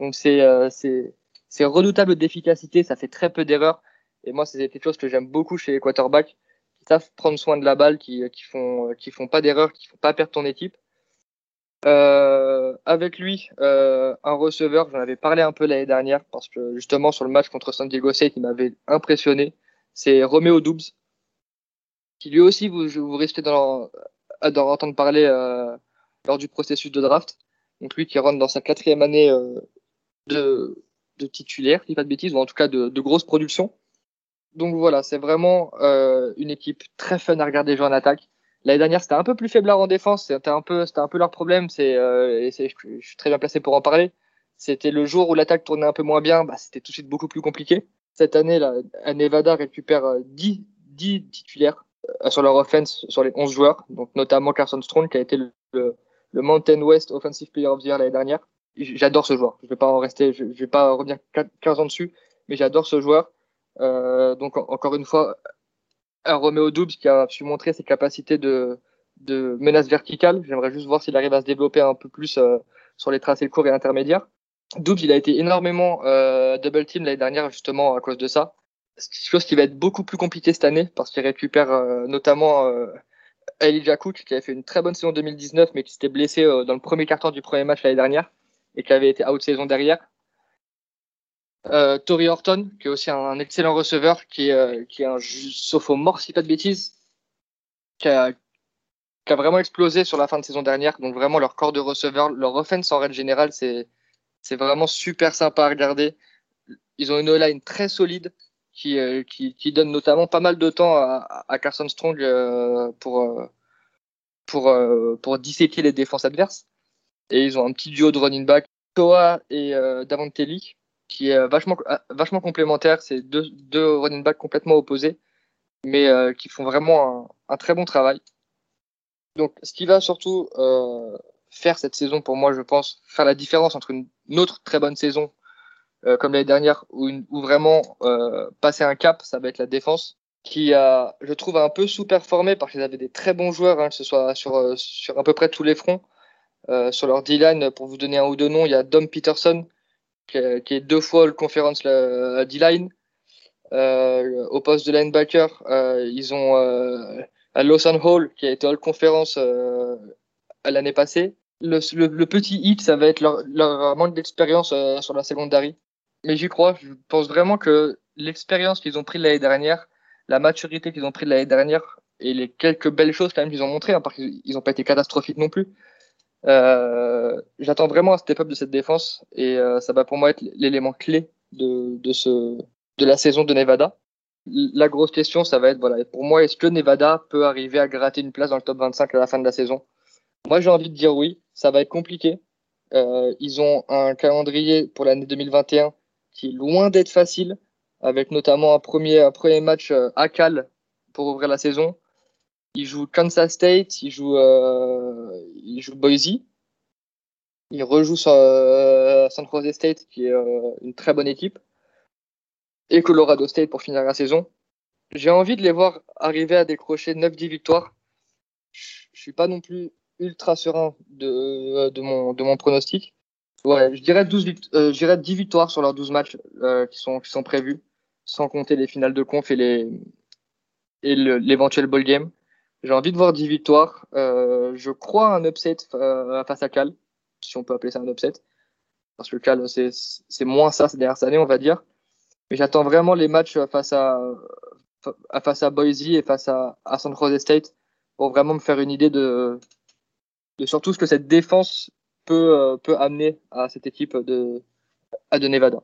Donc c'est euh, c'est redoutable d'efficacité, ça fait très peu d'erreurs. Et moi, c'est quelque chose que j'aime beaucoup chez les quarterbacks, qui savent prendre soin de la balle, qui, qui font qui font pas d'erreurs, qui font pas perdre ton équipe. Euh, avec lui, euh, un receveur, j'en avais parlé un peu l'année dernière, parce que justement sur le match contre San Diego State, il m'avait impressionné. C'est Romeo Doubs, qui lui aussi, vous, vous risquez d'en entendre parler euh, lors du processus de draft. Donc lui qui rentre dans sa quatrième année euh, de, de titulaire, si pas de bêtises, ou en tout cas de, de grosse production. Donc voilà, c'est vraiment euh, une équipe très fun à regarder jouer en attaque. L'année dernière, c'était un peu plus faible en défense. C'était un peu, c'était un peu leur problème. C'est, euh, et je suis très bien placé pour en parler. C'était le jour où l'attaque tournait un peu moins bien, bah, c'était tout de suite beaucoup plus compliqué. Cette année, là, Nevada récupère 10, euh, 10 titulaires sur leur offense, sur les 11 joueurs, donc notamment Carson Strong, qui a été le, le, Mountain West Offensive Player of the Year l'année dernière. J'adore ce joueur. Je vais pas en rester, je, je vais pas revenir 15 ans dessus, mais j'adore ce joueur. Euh, donc encore une fois, un Romeo Doubs qui a su montrer ses capacités de, de menace verticale. J'aimerais juste voir s'il arrive à se développer un peu plus euh, sur les tracés courts et intermédiaires. Doubs, il a été énormément euh, double team l'année dernière justement à cause de ça. Chose qui va être beaucoup plus compliqué cette année parce qu'il récupère euh, notamment euh, Elijah Cook qui avait fait une très bonne saison 2019 mais qui s'était blessé euh, dans le premier quart du premier match l'année dernière et qui avait été out saison derrière. Euh, Tori Horton, qui est aussi un, excellent receveur, qui qui est un sophomore, si pas de bêtises, qui a, vraiment explosé sur la fin de saison dernière. Donc vraiment, leur corps de receveur, leur offense en règle générale, c'est, vraiment super sympa à regarder. Ils ont une line très solide qui, euh, qui, qui, donne notamment pas mal de temps à, Carson Strong euh, pour, euh, pour, disséquer les défenses adverses. Et ils ont un petit duo de running back, Toa et Davante Lee, qui est vachement, vachement complémentaire. C'est deux, running backs complètement opposés, mais qui font vraiment un, très bon travail. Donc, ce qui va surtout faire cette saison, pour moi, je pense, faire la différence entre une autre très bonne saison, euh, comme l'année dernière, où, vraiment euh, passer un cap, ça va être la défense, qui a, je trouve, un peu sous-performé parce qu'ils avaient des très bons joueurs, hein, que ce soit sur, sur à peu près tous les fronts. Euh, sur leur D-line, pour vous donner un ou deux noms, il y a Dom Peterson, qui est deux fois le conférence D-line. Euh, au poste de linebacker, euh, ils ont euh, Lawson Hall qui a été all conférence euh, l'année passée. Le, petit hit, ça va être leur, manque d'expérience euh, sur la secondary. Mais j'y crois. Je pense vraiment que l'expérience qu'ils ont pris l'année dernière, la maturité qu'ils ont pris l'année dernière et les quelques belles choses quand même qu'ils ont montré, hein, parce qu'ils n'ont pas été catastrophiques non plus, euh, J'attends vraiment un step-up de cette défense et euh, ça va pour moi être l'élément clé de, de, ce, de la saison de Nevada. La grosse question, ça va être, voilà, pour moi, est-ce que Nevada peut arriver à gratter une place dans le top 25 à la fin de la saison? Moi, j'ai envie de dire oui, ça va être compliqué. Euh, ils ont un calendrier pour l'année 2021 qui est loin d'être facile, avec notamment un premier, un premier match euh, à Cal pour ouvrir la saison, il joue Kansas State, il joue, euh, Boise. Il rejoue sur, euh, State, qui est euh, une très bonne équipe. Et Colorado State pour finir la saison. J'ai envie de les voir arriver à décrocher 9-10 victoires. Je suis pas non plus ultra serein de, de, mon, de mon pronostic. Ouais, je dirais, 12 euh, je dirais 10 victoires sur leurs 12 matchs euh, qui, sont, qui sont prévus, sans compter les finales de conf et les et l'éventuel ball game. J'ai envie de voir 10 victoires. Euh, je crois un upset euh, face à Cal, si on peut appeler ça un upset. Parce que Cal, c'est moins ça ces dernières années, on va dire. Mais j'attends vraiment les matchs face à, face à Boise et face à, à San Jose State pour vraiment me faire une idée de, de surtout ce que cette défense peut, euh, peut amener à cette équipe de, à de Nevada.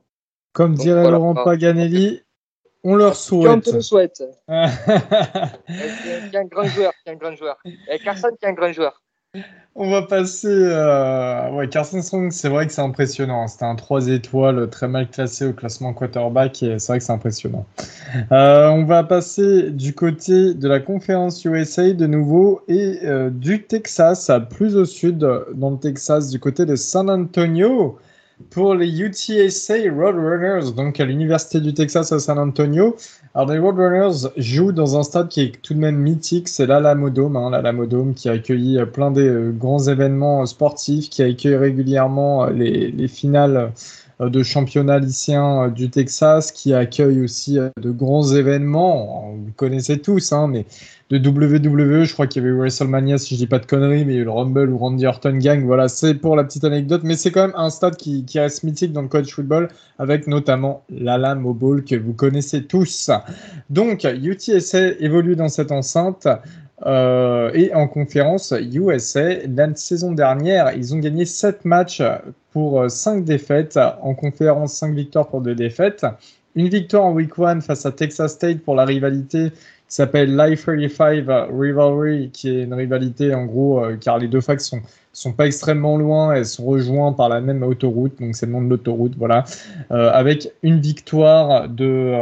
Comme Donc, dirait voilà. Laurent Paganelli, on leur souhaite. On te le souhaite. qui est un grand joueur, qui est un grand joueur. Et Carson qui est un grand joueur. On va passer. Euh... Ouais, Carson Strong, c'est vrai que c'est impressionnant. C'était un 3 étoiles très mal classé au classement quarterback et c'est vrai que c'est impressionnant. Euh, on va passer du côté de la conférence USA de nouveau et euh, du Texas, plus au sud, dans le Texas, du côté de San Antonio. Pour les UTSA Roadrunners, donc à l'Université du Texas à San Antonio. Alors, les Roadrunners jouent dans un stade qui est tout de même mythique, c'est l'Alamodome, hein, l'Alamodome qui a accueilli plein des euh, grands événements sportifs, qui accueille régulièrement les, les finales euh, de championnat lycéen euh, du Texas qui accueille aussi euh, de grands événements. Vous connaissez tous, hein, mais de WWE, je crois qu'il y avait WrestleMania, si je dis pas de conneries, mais le Rumble ou Randy Orton Gang. Voilà, c'est pour la petite anecdote, mais c'est quand même un stade qui, qui, reste mythique dans le college football, avec notamment l'Alamo Bowl que vous connaissez tous. Donc, UTSA évolue dans cette enceinte. Euh, et en conférence USA, la saison dernière, ils ont gagné 7 matchs pour 5 défaites. En conférence, 5 victoires pour 2 défaites. Une victoire en week 1 face à Texas State pour la rivalité qui s'appelle Life 35 Rivalry, qui est une rivalité en gros, euh, car les deux facs sont, sont pas extrêmement loin, elles sont rejointes par la même autoroute, donc c'est le nom de l'autoroute, voilà, euh, avec une victoire de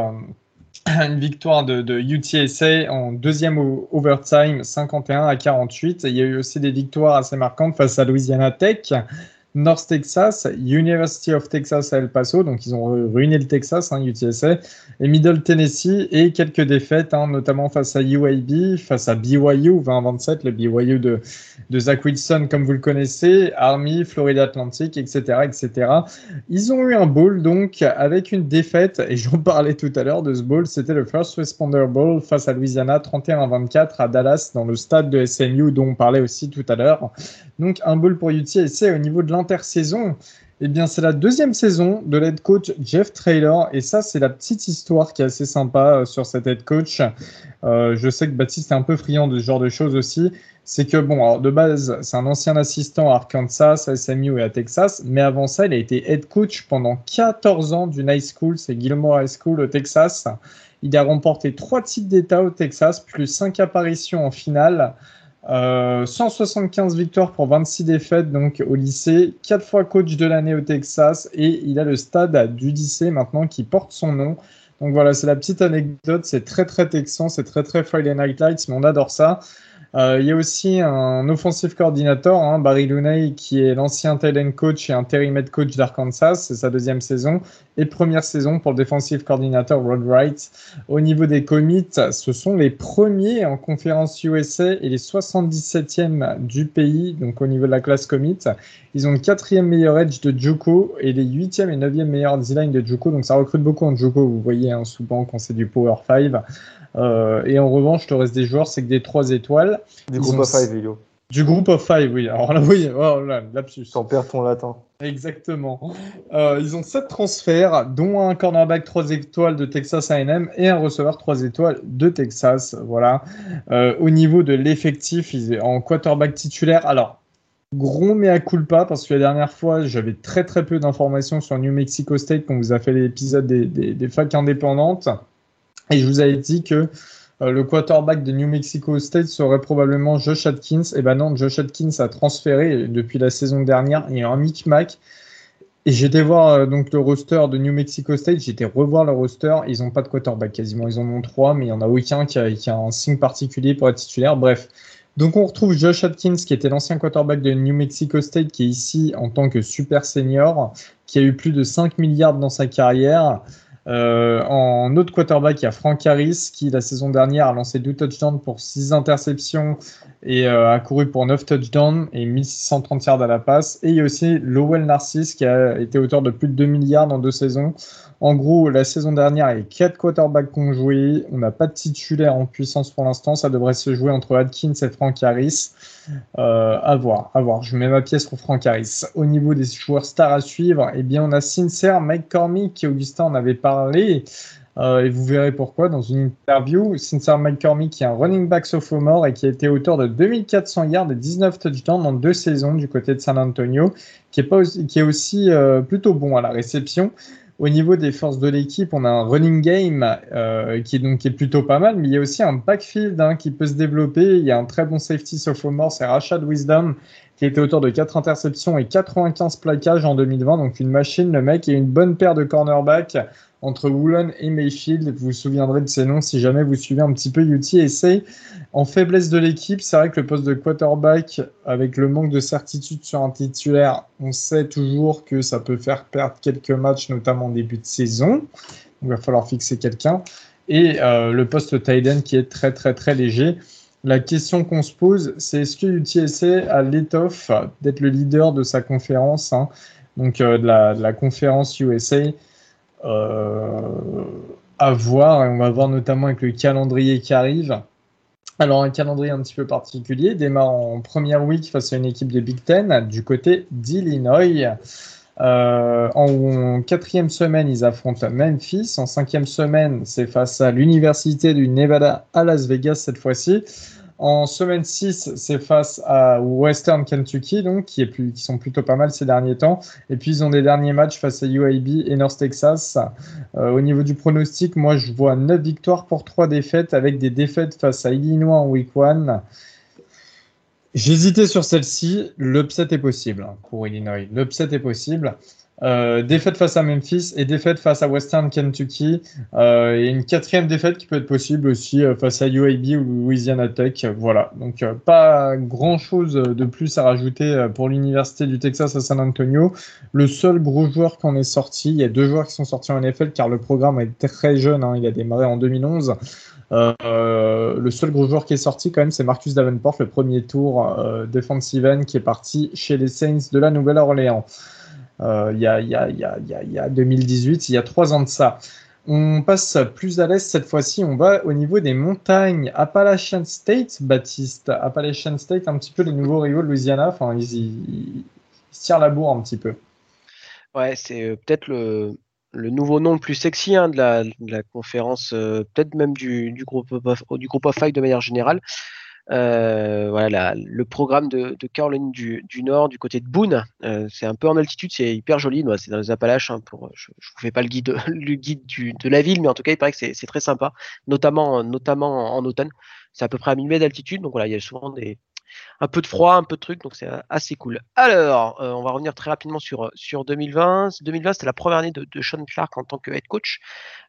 une victoire de, de, UTSA en deuxième overtime, 51 à 48. il y a eu aussi des victoires assez marquantes face à Louisiana Tech, North Texas, University of Texas à El Paso, donc ils ont ruiné le Texas, hein, UTSA, et Middle Tennessee, et quelques défaites, hein, notamment face à UAB, face à BYU, 20-27, le BYU de, de Zach Wilson, comme vous le connaissez, Army, Florida Atlantic, etc., etc. Ils ont eu un bowl, donc, avec une défaite, et j'en parlais tout à l'heure de ce bowl, c'était le First Responder Bowl face à Louisiana, 31-24 à Dallas, dans le stade de SMU, dont on parlait aussi tout à l'heure. Donc, un bowl pour UTSA au niveau de l'intersaison. Eh bien, c'est la deuxième saison de l'head coach Jeff Traylor. Et ça, c'est la petite histoire qui est assez sympa euh, sur cet head coach. Euh, je sais que Baptiste est un peu friand de ce genre de choses aussi. C'est que, bon, alors de base, c'est un ancien assistant à Arkansas, à SMU et à Texas. Mais avant ça, il a été head coach pendant 14 ans d'une high school. C'est Gilmore High School au Texas. Il a remporté trois titres d'État au Texas, plus cinq apparitions en finale. 175 euh, victoires pour 26 défaites donc au lycée, 4 fois coach de l'année au Texas et il a le stade du lycée maintenant qui porte son nom. Donc voilà, c'est la petite anecdote, c'est très très texan, c'est très très Friday Night Lights, mais on adore ça. Euh, il y a aussi un offensive coordinator, hein, Barry Luney, qui est l'ancien talent coach et interim head coach d'Arkansas. C'est sa deuxième saison et première saison pour le defensive coordinator Rod Wright. Au niveau des commits, ce sont les premiers en conférence USA et les 77e du pays, donc au niveau de la classe commit. Ils ont le quatrième meilleur edge de Juco et les huitième et neuvième meilleurs D-line de Juco. Donc ça recrute beaucoup en Juco, vous voyez, hein, souvent quand c'est du Power 5. Euh, et en revanche, le reste des joueurs, c'est que des 3 étoiles. Du groupe of 5, Villo. Du groupe of 5, oui. Alors là, oui, oh là, lapsus. T'en perds ton latin. Exactement. Euh, ils ont 7 transferts, dont un cornerback 3 étoiles de Texas AM et un receveur 3 étoiles de Texas. Voilà. Euh, au niveau de l'effectif, en quarterback titulaire, alors gros mea culpa parce que la dernière fois j'avais très très peu d'informations sur New Mexico State quand vous a fait l'épisode des, des, des facs indépendantes. Et je vous avais dit que euh, le quarterback de New Mexico State serait probablement Josh Atkins. Et ben non, Josh Atkins a transféré depuis la saison dernière. Il y a un micmac. Et j'étais voir euh, donc le roster de New Mexico State, j'étais revoir le roster, ils n'ont pas de quarterback quasiment, ils en ont trois, mais il y en a aucun qui a, qui a un signe particulier pour être titulaire. Bref, donc on retrouve Josh Atkins, qui était l'ancien quarterback de New Mexico State, qui est ici en tant que super senior, qui a eu plus de 5 milliards dans sa carrière. Euh, en autre quarterback, il y a Frank Harris qui, la saison dernière, a lancé deux touchdowns pour 6 interceptions et euh, a couru pour 9 touchdowns et 1630 yards à la passe. Et il y a aussi Lowell Narcisse qui a été auteur de plus de 2 milliards en deux saisons. En gros, la saison dernière, il y a 4 quarterbacks qui ont joué. On n'a pas de titulaire en puissance pour l'instant. Ça devrait se jouer entre Atkins et Frank Harris. Euh, à voir, à voir. Je mets ma pièce pour Frank Harris. Au niveau des joueurs stars à suivre, eh bien, on a Sincere, Mike Cormick, qui Augustin en avait parlé. Euh, et vous verrez pourquoi dans une interview. Sincere McCormick, qui est un running back sophomore et qui a été auteur de 2400 yards et 19 touchdowns dans deux saisons du côté de San Antonio, qui est, pas aussi, qui est aussi euh, plutôt bon à la réception. Au niveau des forces de l'équipe, on a un running game euh, qui, est donc, qui est plutôt pas mal, mais il y a aussi un backfield hein, qui peut se développer. Il y a un très bon safety sophomore, c'est Rashad Wisdom, qui été auteur de 4 interceptions et 95 plaquages en 2020. Donc une machine, le mec, et une bonne paire de cornerbacks entre Woolen et Mayfield. Vous vous souviendrez de ces noms si jamais vous suivez un petit peu UTSA. En faiblesse de l'équipe, c'est vrai que le poste de quarterback, avec le manque de certitude sur un titulaire, on sait toujours que ça peut faire perdre quelques matchs, notamment en début de saison. il va falloir fixer quelqu'un. Et euh, le poste tight qui est très très très léger. La question qu'on se pose, c'est est-ce que UTSA a l'étoffe d'être le leader de sa conférence, hein, donc euh, de, la, conférence USA à voir, et on va voir notamment avec le calendrier qui arrive. Alors un calendrier un petit peu particulier, démarre en première week face à une équipe de Big Ten du côté d'Illinois. Euh, en, quatrième semaine, ils affrontent Memphis. En cinquième semaine, c'est face à l'Université du Nevada à Las Vegas cette fois-ci. En semaine 6, c'est face à Western Kentucky, donc, qui, est plus, qui sont plutôt pas mal ces derniers temps. Et puis, ils ont des derniers matchs face à UAB et North Texas. Euh, au niveau du pronostic, moi, je vois 9 victoires pour 3 défaites, avec des défaites face à Illinois en week 1 J'hésitais sur celle-ci. L'upset est possible hein, pour Illinois. L'upset est possible. Euh, défaite face à Memphis et défaite face à Western Kentucky. Euh, et une quatrième défaite qui peut être possible aussi euh, face à UAB ou Louisiana Tech. Voilà. Donc, pas grand chose de plus à rajouter pour l'Université du Texas à San Antonio. Le seul gros joueur qu'on est sorti, il y a deux joueurs qui sont sortis en NFL car le programme est très jeune. Hein, il a démarré en 2011. Euh, le seul gros joueur qui est sorti quand même, c'est Marcus Davenport, le premier tour euh, defensive end qui est parti chez les Saints de la Nouvelle-Orléans. Euh, il y, a, y, a, y, a, y, a, 2018, il y a trois ans de ça. On passe plus à l'est cette fois-ci. On va au niveau des montagnes. Appalachian State, Baptiste. Appalachian State, un petit peu les nouveaux rivaux de Louisiana. Enfin, ils, ils, tirent la bourre un petit peu. Ouais, c'est peut-être le, le nouveau nom le plus sexy hein, de, la, conférence, euh, peut-être même du, groupe of, du groupe of Five de manière générale. Euh, voilà, le programme de, Caroline du, Nord, du côté de Boone, euh, c'est un peu en altitude, c'est hyper joli. C'est dans les Appalaches. Hein, pour, je ne vous fais pas le guide, le guide de la ville, mais en tout cas, il paraît que c'est très sympa, notamment, notamment en automne. C'est à peu près à 1000 mètres d'altitude, donc voilà, il y a souvent des, un peu de froid, un peu de trucs, donc c'est assez cool. Alors, euh, on va revenir très rapidement sur, sur 2020. 2020, c'était la première année de, Sean Clark en tant que head coach.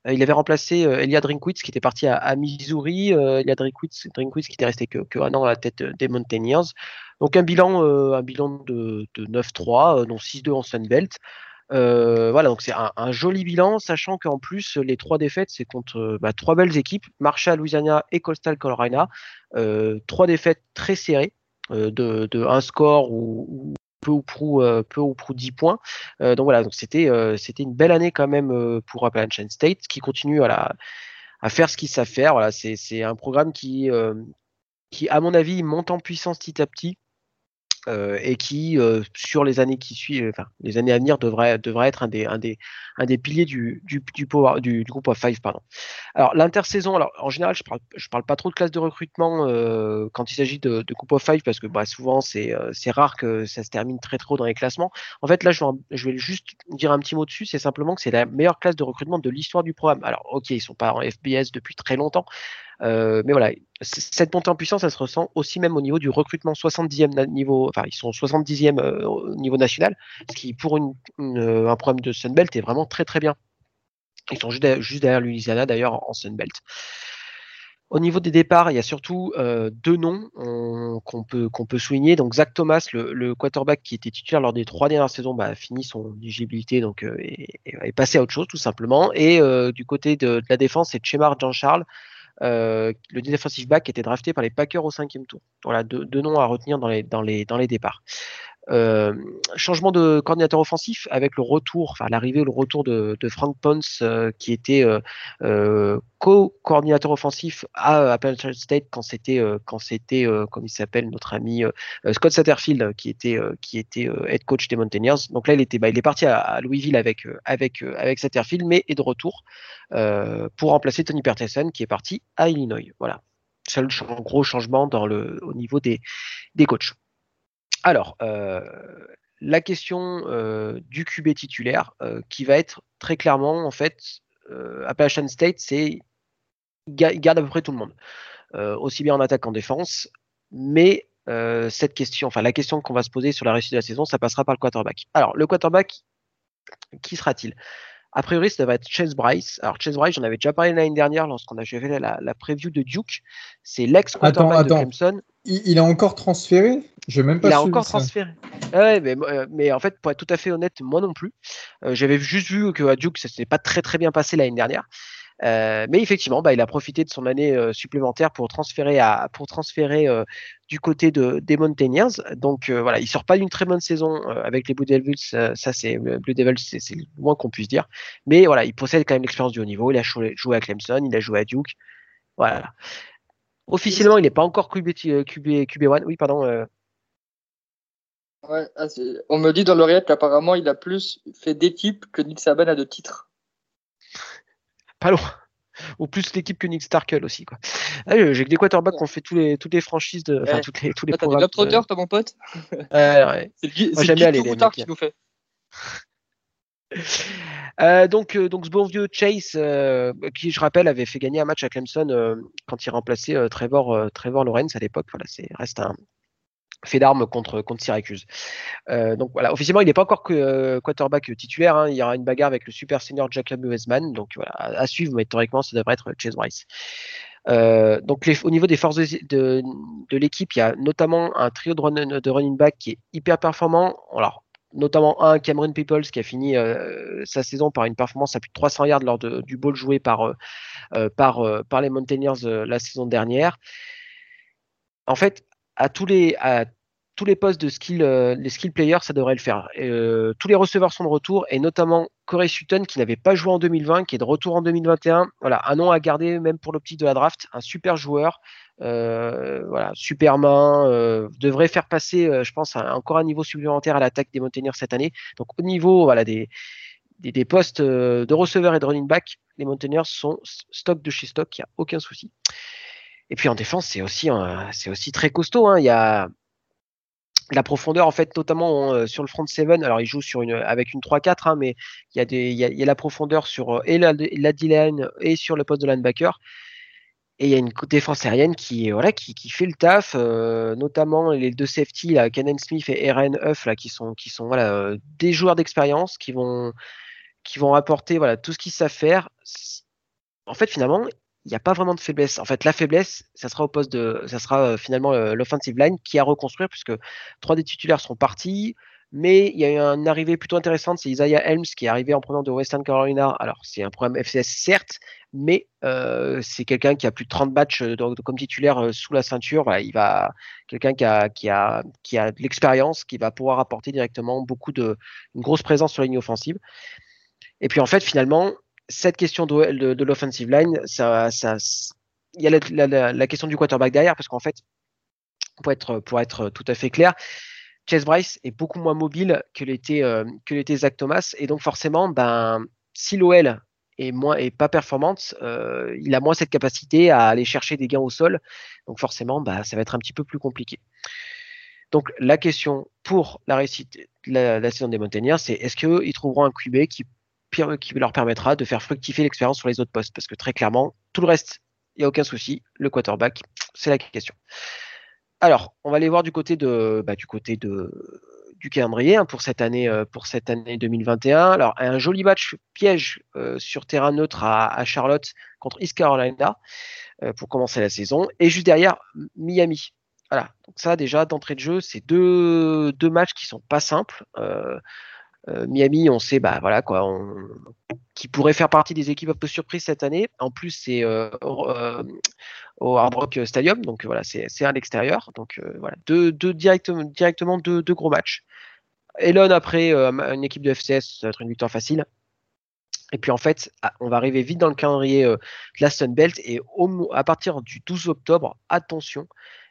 Euh, il avait remplacé euh, Elia Drinkwitz qui était parti à, Missouri. Elia Drinkwitz, Drinkwitz qui était resté que, un an à la tête des Mountaineers. Donc un bilan, un bilan de, 9-3, dont 6-2 en Sunbelt. Euh, voilà, donc c'est un, joli bilan, sachant qu'en plus, les trois défaites, c'est contre bah, trois belles équipes, Marshall, Louisiana et Coastal Carolina. trois défaites très serrées. Euh, de, de, un score ou, peu ou prou euh, peu ou prou 10 points. Euh, donc voilà, donc c'était c'était une belle année quand même pour Appalachian State qui continue à à faire ce qu'ils savent faire. Voilà, c'est un programme qui qui à mon avis monte en puissance petit à petit. Euh, et qui, euh, sur les années qui suivent, enfin, les années à venir, devrait, devrait être un des, un des, un des piliers du, du, du, power, du, du groupe of five. Pardon. Alors, l'intersaison, alors, en général, je parle, je parle pas trop de classe de recrutement euh, quand il s'agit de, de groupe of five parce que bah, souvent, c'est, c'est rare que ça se termine très trop dans les classements. En fait, là, je vais, je vais juste dire un petit mot dessus. C'est simplement que c'est la meilleure classe de recrutement de l'histoire du programme. Alors, ok, ils sont pas en FBS depuis très longtemps, euh, mais voilà, cette montée en puissance, elle se ressent aussi même au niveau du recrutement 70e niveau, enfin ils sont 70e euh, au niveau national, ce qui pour euh, un programme de Sunbelt est vraiment très très bien. Ils sont juste derrière, juste derrière d'ailleurs en Sunbelt. Au niveau des départs, il y a surtout euh, deux noms qu'on peut, peut souligner. Donc Zach Thomas, le, quarterback qui était titulaire lors des trois dernières saisons, bah, a fini son éligibilité donc euh, est, passé à autre chose tout simplement. Et euh, du côté de, la défense, c'est Chemar Jean-Charles, le defensive back était drafté par les Packers au cinquième tour. Voilà deux, deux, noms à retenir dans les, dans les, dans les départs. Euh, changement de coordinateur offensif avec le retour, enfin l'arrivée ou le retour de, Frank Ponce euh, qui était euh, co-coordinateur offensif à Appalachian State quand c'était quand c'était comme il s'appelle notre ami Scott Satterfield qui était qui était head coach des Mountaineers. Donc là il était bah, est parti à, Louisville avec Satterfield mais est de retour pour remplacer Tony Peterson qui est parti à Illinois. Voilà. Seul gros changement le au niveau des des coachs. Alors, euh, la question euh, du QB titulaire, euh, qui va être très clairement, en fait, Appalachian State, c'est il garde à peu près tout le monde, aussi bien en attaque qu'en défense, mais cette question, enfin la question qu'on va se poser sur la réussite de la saison, ça passera par le quarterback. Alors, le quarterback, qui sera-t-il? A priori, ça devrait être Chase Bryce. Alors, Chase Bryce, j'en avais déjà parlé l'année dernière lorsqu'on a fait la, la, preview de Duke. C'est l'ex-quarterback de Clemson. Il, il, a encore transféré? Je même pas Il a encore transféré. Ouais, mais, euh, mais, en fait, pour être tout à fait honnête, moi non plus. Euh, j'avais juste vu que à Duke, ça s'était pas très très bien passé l'année dernière. Euh, mais effectivement, bah, il a profité de son année euh, supplémentaire pour transférer, à, pour transférer euh, du côté de, des Mountaineers. Donc voilà, il sort pas d'une très bonne saison avec les Blue Devils. ça, c'est Blue Devils, c'est le moins qu'on puisse dire. Mais voilà, il possède quand même l'expérience du haut niveau. Il a joué, à Clemson, il a joué à Duke. Voilà. Officiellement, il n'est pas encore QB, QB, QB1. Oui, pardon. Ouais, ah, on me dit dans l'oreillette qu'apparemment il a plus fait d'équipes que Nick Saban a de titres. Pas loin. Ou plus l'équipe que Nick Starkel aussi. Quoi. Ah, j'ai que des quarterbacks qui ont fait tous les, toutes les franchises, de, toutes les, tous les ah, programmes. T'as des toi, mon pote? Ouais, ouais. C'est le, Moi, j'aime bien les, qui nous fait. Euh, donc, euh, donc ce bon vieux Chase, euh, qui je rappelle avait fait gagner un match à Clemson quand il remplaçait Trevor, Trevor Lawrence à l'époque. Voilà, c'est reste un, fait d'armes contre, contre Syracuse. Donc voilà, officiellement, il n'est pas encore quarterback titulaire. Hein. Il y aura une bagarre avec le super senior Jacob Westman. Donc voilà, à, suivre, mais théoriquement, ça devrait être Chase Rice. Donc au niveau des forces de, de, l'équipe, il y a notamment un trio de, de, running back qui est hyper performant. Alors, notamment un Cameron Peoples qui a fini euh, sa saison par une performance à plus de 300 yards lors du ball joué par, euh, par, les Mountaineers la saison dernière. En fait, à tous les, postes de skill, euh, skill players, ça devrait le faire. Euh, tous les receveurs sont de retour, et notamment Corey Sutton, qui n'avait pas joué en 2020, qui est de retour en 2021. Voilà, un nom à garder même pour l'optique de la draft, un super joueur. Euh, voilà, super main, euh, devrait faire passer, euh, je pense, encore un niveau supplémentaire à l'attaque des Mountaineers cette année. Donc au niveau voilà, des, des, des postes de receveurs et de running back, les Mountaineers sont stock de chez stock, il n'y a aucun souci. Et puis en défense, c'est aussi, c'est aussi très costaud. Hein. Il y a la profondeur, en fait, notamment sur le front 7. Alors, il joue sur une, avec une 3-4, hein, mais il y, a y a, la profondeur sur et la, la D-line et sur le poste de linebacker. Et il y a une défense aérienne qui, voilà, qui, qui fait le taf, euh, notamment les deux safety, là, Smith et Aaron Huff, là, qui sont, qui sont voilà, euh, des joueurs d'expérience qui vont, qui vont apporter voilà, tout ce qu'ils savent faire. En fait, finalement, il n'y a pas vraiment de faiblesse. En fait, la faiblesse, ça sera au poste de, ça sera euh, finalement l'offensive line qui a reconstruire puisque trois des titulaires sont partis. Mais il y a eu une arrivée plutôt intéressante, c'est Isaiah Helms qui est arrivé en prenant de Western Carolina. Alors, c'est un programme FCS certes, mais euh, c'est quelqu'un qui a plus de 30 matchs comme titulaire sous la ceinture. Voilà, il va quelqu'un qui a, qui a, qui a de l'expérience, qui va pouvoir apporter directement beaucoup de une grosse présence sur la ligne offensive. Et puis en fait, finalement, cette question de, de, de l'offensive line, ça, ça, il y a la, la, la, question du quarterback derrière, parce qu'en fait, pour être, pour être tout à fait clair, Chase Bryce est beaucoup moins mobile que l'était euh, Zach Thomas, et donc forcément, ben, si l'OL est moins est pas performante, euh, il a moins cette capacité à aller chercher des gains au sol, donc forcément, ben, ça va être un petit peu plus compliqué. Donc la question pour la réussite de la, la saison des Mountaineers, c'est est-ce qu'ils trouveront un QB qui qui leur permettra de faire fructifier l'expérience sur les autres postes? Parce que très clairement, tout le reste, il n'y a aucun souci. Le quarterback, c'est la question. Alors, on va aller voir du côté de, bah, du côté de, du calendrier hein, pour cette année, euh, pour cette année 2021. Alors, un joli match piège euh, sur terrain neutre à, Charlotte contre East Carolina euh, pour commencer la saison, et juste derrière Miami. Voilà. Donc ça, déjà d'entrée de jeu, c'est deux, deux matchs qui sont pas simples. Euh, Miami, on sait, bah voilà quoi, qui pourrait faire partie des équipes un peu surprises cette année. En plus, c'est euh, euh, au Hard Rock Stadium, donc voilà, c'est à l'extérieur. Donc voilà, deux, directement, deux, gros matchs. Elon après une équipe de FCS, ça va être une victoire facile. Et puis en fait, ah, on va arriver vite dans le calendrier de la Sun Belt et à partir du 12 octobre, attention,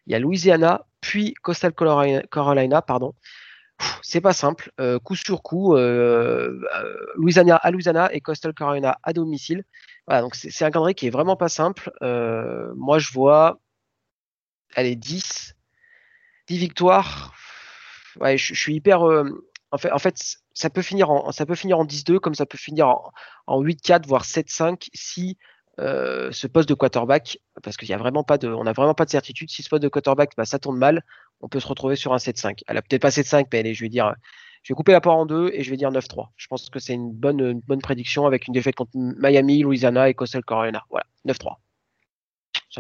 il y a Louisiana puis Coastal Carolina pardon, c'est pas simple. Euh, coup sur coup, euh, euh, Louisiana à Louisiana et Coastal Carolina à domicile. Voilà, donc c'est un calendrier qui est vraiment pas simple. Euh, moi, je vois, allez, 10, 10 victoires. Ouais, je, suis hyper. Euh, en fait, en fait, ça peut finir en, ça peut finir en 10-2, comme ça peut finir en, en 8-4, voire 7-5 si euh, ce poste de quarterback, parce qu'il y a vraiment pas de, on n'a vraiment pas de certitude. Si ce poste de quarterback, bah, ça tourne mal, on peut se retrouver sur un 7-5. Elle a peut-être pas 7-5, mais allez, je vais dire, je vais couper la part en deux et je vais dire 9-3. Je pense que c'est une bonne, une bonne prédiction avec une défaite contre Miami, Louisiana et Coastal Carolina. Voilà, 9-3.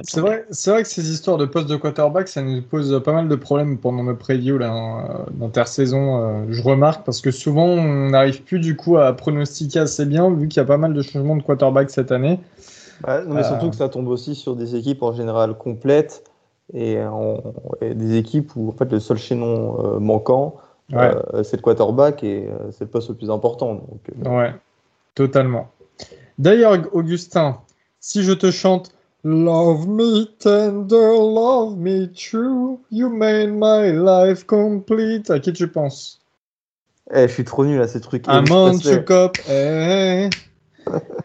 C'est vrai, c'est vrai que ces histoires de poste de quarterback, ça nous pose pas mal de problèmes pendant nos previews là, d'intersaison. Euh, je remarque parce que souvent on n'arrive plus du coup à pronostiquer assez bien vu qu'il y a pas mal de changements de quarterback cette année. Non, mais surtout que ça tombe aussi sur des équipes en général complètes et, des équipes où en fait le seul chaînon euh, manquant euh, c'est le quarterback et c'est le poste le plus important. Donc, ouais, totalement. D'ailleurs, Augustin, si je te chante Love me tender, love me true, you made my life complete. À qui tu penses? Eh, je suis trop nul à ces trucs. I'm on to cop. Hey,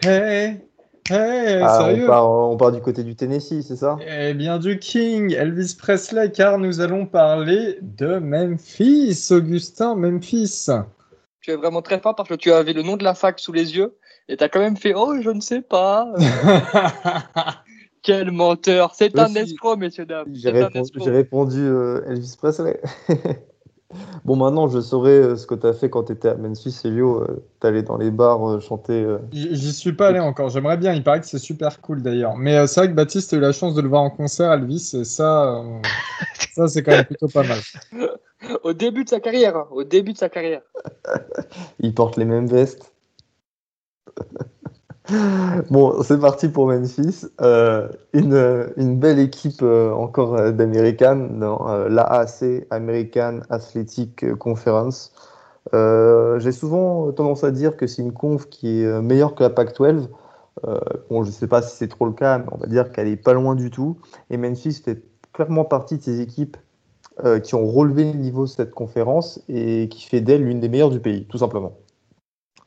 hey, hey, ah, sérieux on part, on part, du côté du Tennessee, c'est ça? Eh bien, du King, Elvis Presley, car nous allons parler de Memphis, Augustin, Memphis. Tu es vraiment très fort parce que tu avais le nom de la fac sous les yeux et tu as quand même fait Oh, je ne sais pas. Quel menteur C'est un escroc, messieurs, dames. J'ai répondu, euh, Elvis Presley. bon, maintenant, je saurais euh, ce que tu as fait quand tu étais à Memphis, Elio. Euh, tu allé dans les bars chanter. J'y suis pas allé encore. J'aimerais bien. Il paraît que c'est super cool d'ailleurs. Mais c'est vrai que Baptiste a eu la chance de le voir en concert, Elvis. Et ça, ça c'est quand même plutôt pas mal. Au début de sa carrière. Hein. Au début de sa carrière. il porte les mêmes vestes. Bon, c'est parti pour Memphis. Euh, une, belle équipe euh, encore euh, dans l'AAC, American Athletic Conference. J'ai souvent tendance à dire que c'est une conf qui est meilleure que la Pac-12. bon, je ne sais pas si c'est trop le cas, mais on va dire qu'elle est pas loin du tout. Et Memphis fait clairement partie de ces équipes qui ont relevé le niveau de cette conférence et qui fait d'elle l'une des meilleures du pays, tout simplement.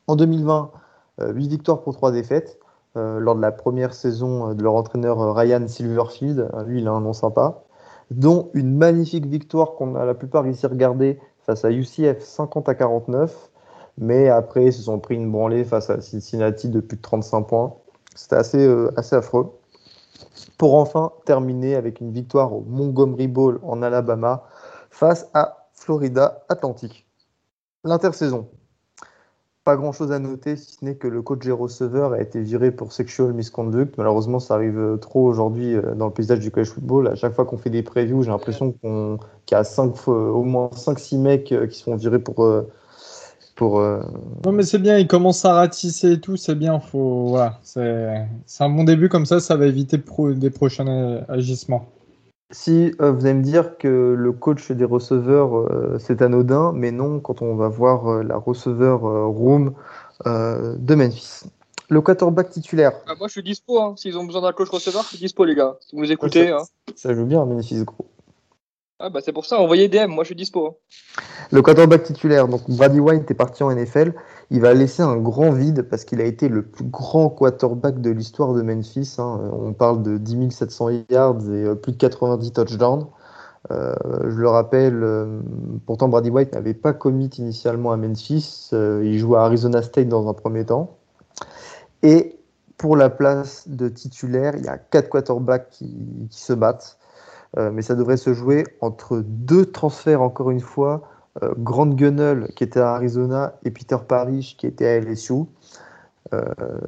En 2020, 8 euh, victoires pour 3 défaites. Euh, lors de la première saison euh, de leur entraîneur Ryan Silverfield, lui il a un nom sympa, dont une magnifique victoire qu'on a la plupart ici regardé face à UCF 50 à 49, mais après ils se sont pris une branlée face à Cincinnati de plus de 35 points. C'était assez, assez affreux. Pour enfin terminer avec une victoire au Montgomery Bowl en Alabama face à Florida Atlantic. L'intersaison, pas grand chose à noter, si ce n'est que le coach et receveur a été viré pour sexual misconduct. Malheureusement, ça arrive euh, trop aujourd'hui euh, dans le paysage du college football. À chaque fois qu'on fait des previews, j'ai l'impression qu'il y a cinq, au moins 5-6 mecs euh, qui sont virés pour. pour Non, mais c'est bien, il commence à ratisser et tout, c'est bien. Voilà, c'est un bon début, comme ça, ça va éviter des prochains agissements. Si euh, vous allez me dire que le coach des receveurs, euh, c'est anodin, mais non, quand on va voir euh, la receveur room de Memphis. Le quarterback titulaire. Ah, moi, je suis dispo. Hein. S'ils ont besoin d'un coach receveur, je suis dispo, les gars. Si vous écoutez. Ça, hein. ça joue bien Memphis, gros. Ah bah c'est pour ça, envoyez DM, moi je suis dispo. Hein. Le quarterback titulaire, donc Brady White est parti en NFL, il va laisser un grand vide parce qu'il a été le plus grand quarterback de l'histoire de Memphis. Hein. On parle de 10 700 yards et euh, plus de 90 touchdowns. Euh, je le rappelle, euh, pourtant Brady White n'avait pas commit initialement à Memphis, il jouait à Arizona State dans un premier temps. Et pour la place de titulaire, il y a quatre quarterbacks qui se battent. Euh, mais ça devrait se jouer entre deux transferts, encore une fois. Euh, Grant Gunnell, qui était à Arizona, et Peter Parrish, qui était à LSU. Euh,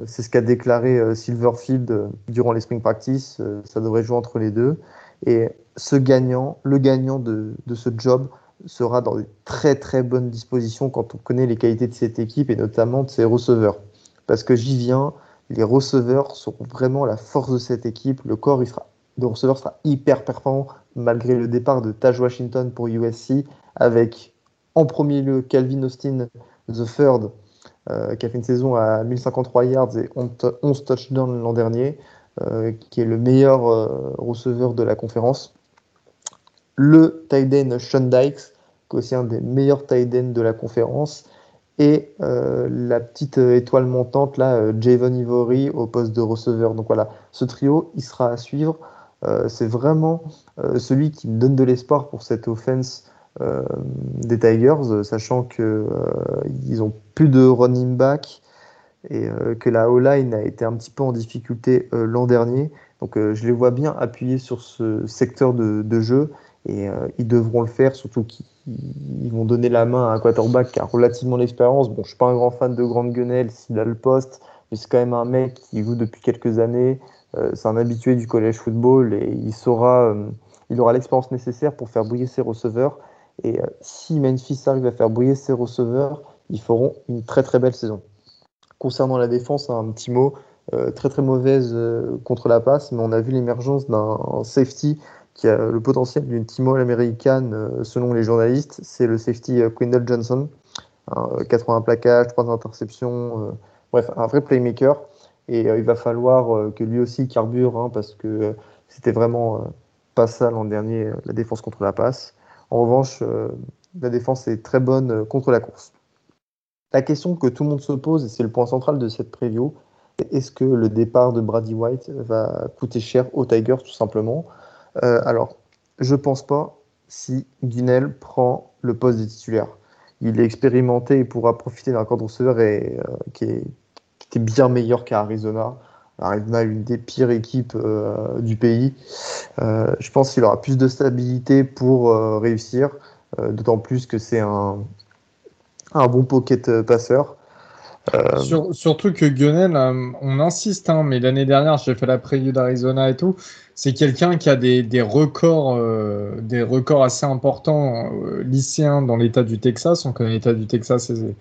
c'est ce qu'a déclaré Silverfield durant les spring practice. ça devrait jouer entre les deux. Et ce gagnant, le gagnant de, de, ce job, sera dans de très très bonnes dispositions quand on connaît les qualités de cette équipe et notamment de ses receveurs. Parce que j'y viens, les receveurs seront vraiment la force de cette équipe. Le corps, il sera de receveur sera hyper performant malgré le départ de Taj Washington pour USC, avec en premier lieu Calvin Austin, the third, euh, qui a fait une saison à 1053 yards et 11 touchdowns l'an dernier, euh, qui est le meilleur euh, receveur de la conférence. Le tight end Sean Dykes, qui est aussi un des meilleurs tight ends de la conférence. Et la petite étoile montante, là, Javon Ivory au poste de receveur. Donc voilà, ce trio, il sera à suivre. Euh, c'est vraiment euh, celui qui me donne de l'espoir pour cette offense euh, des Tigers, sachant qu'ils ont plus de running back et que la O-line a été un petit peu en difficulté l'an dernier. Donc je les vois bien appuyer sur ce secteur de, jeu Et ils devront le faire, surtout qu'ils vont donner la main à un quarterback qui a relativement l'expérience. Bon, je suis pas un grand fan de Grande Guenel s'il a le poste, mais c'est quand même un mec qui joue depuis quelques années. C'est un habitué du collège football et il il aura l'expérience nécessaire pour faire briller ses receveurs. Et si Memphis arrive à faire briller ses receveurs, ils feront une très très belle saison. Concernant la défense, un petit mot, euh, très très mauvaise euh, contre la passe, mais on a vu l'émergence d'un safety qui a le potentiel d'une team américaine euh, selon les journalistes. C'est le safety Quindle Johnson, 80 plaquages, 3 interceptions, bref, un vrai playmaker. Et il va falloir que lui aussi carbure, hein, parce que c'était vraiment pas ça l'an dernier, la défense contre la passe. En revanche, la défense est très bonne contre la course. La question que tout le monde se pose, et c'est le point central de cette preview, est-ce que le départ de Brady White va coûter cher aux Tigers tout simplement? Euh, Alors, je pense pas si Guinel prend le poste de titulaire. Il est expérimenté et pourra profiter d'un corps receveur et, euh, qui, est, était bien meilleur qu'à Arizona. Arizona est une des pires équipes euh, du pays. je pense qu'il aura plus de stabilité pour réussir, d'autant plus que c'est un, un bon pocket euh, passeur. Euh, surtout que Gunnel, euh, on insiste, hein, mais l'année dernière, j'ai fait la preview d'Arizona et tout. C'est quelqu'un qui a des, des records, des records assez importants lycéens dans l'État du Texas. On connaît l'État du Texas et,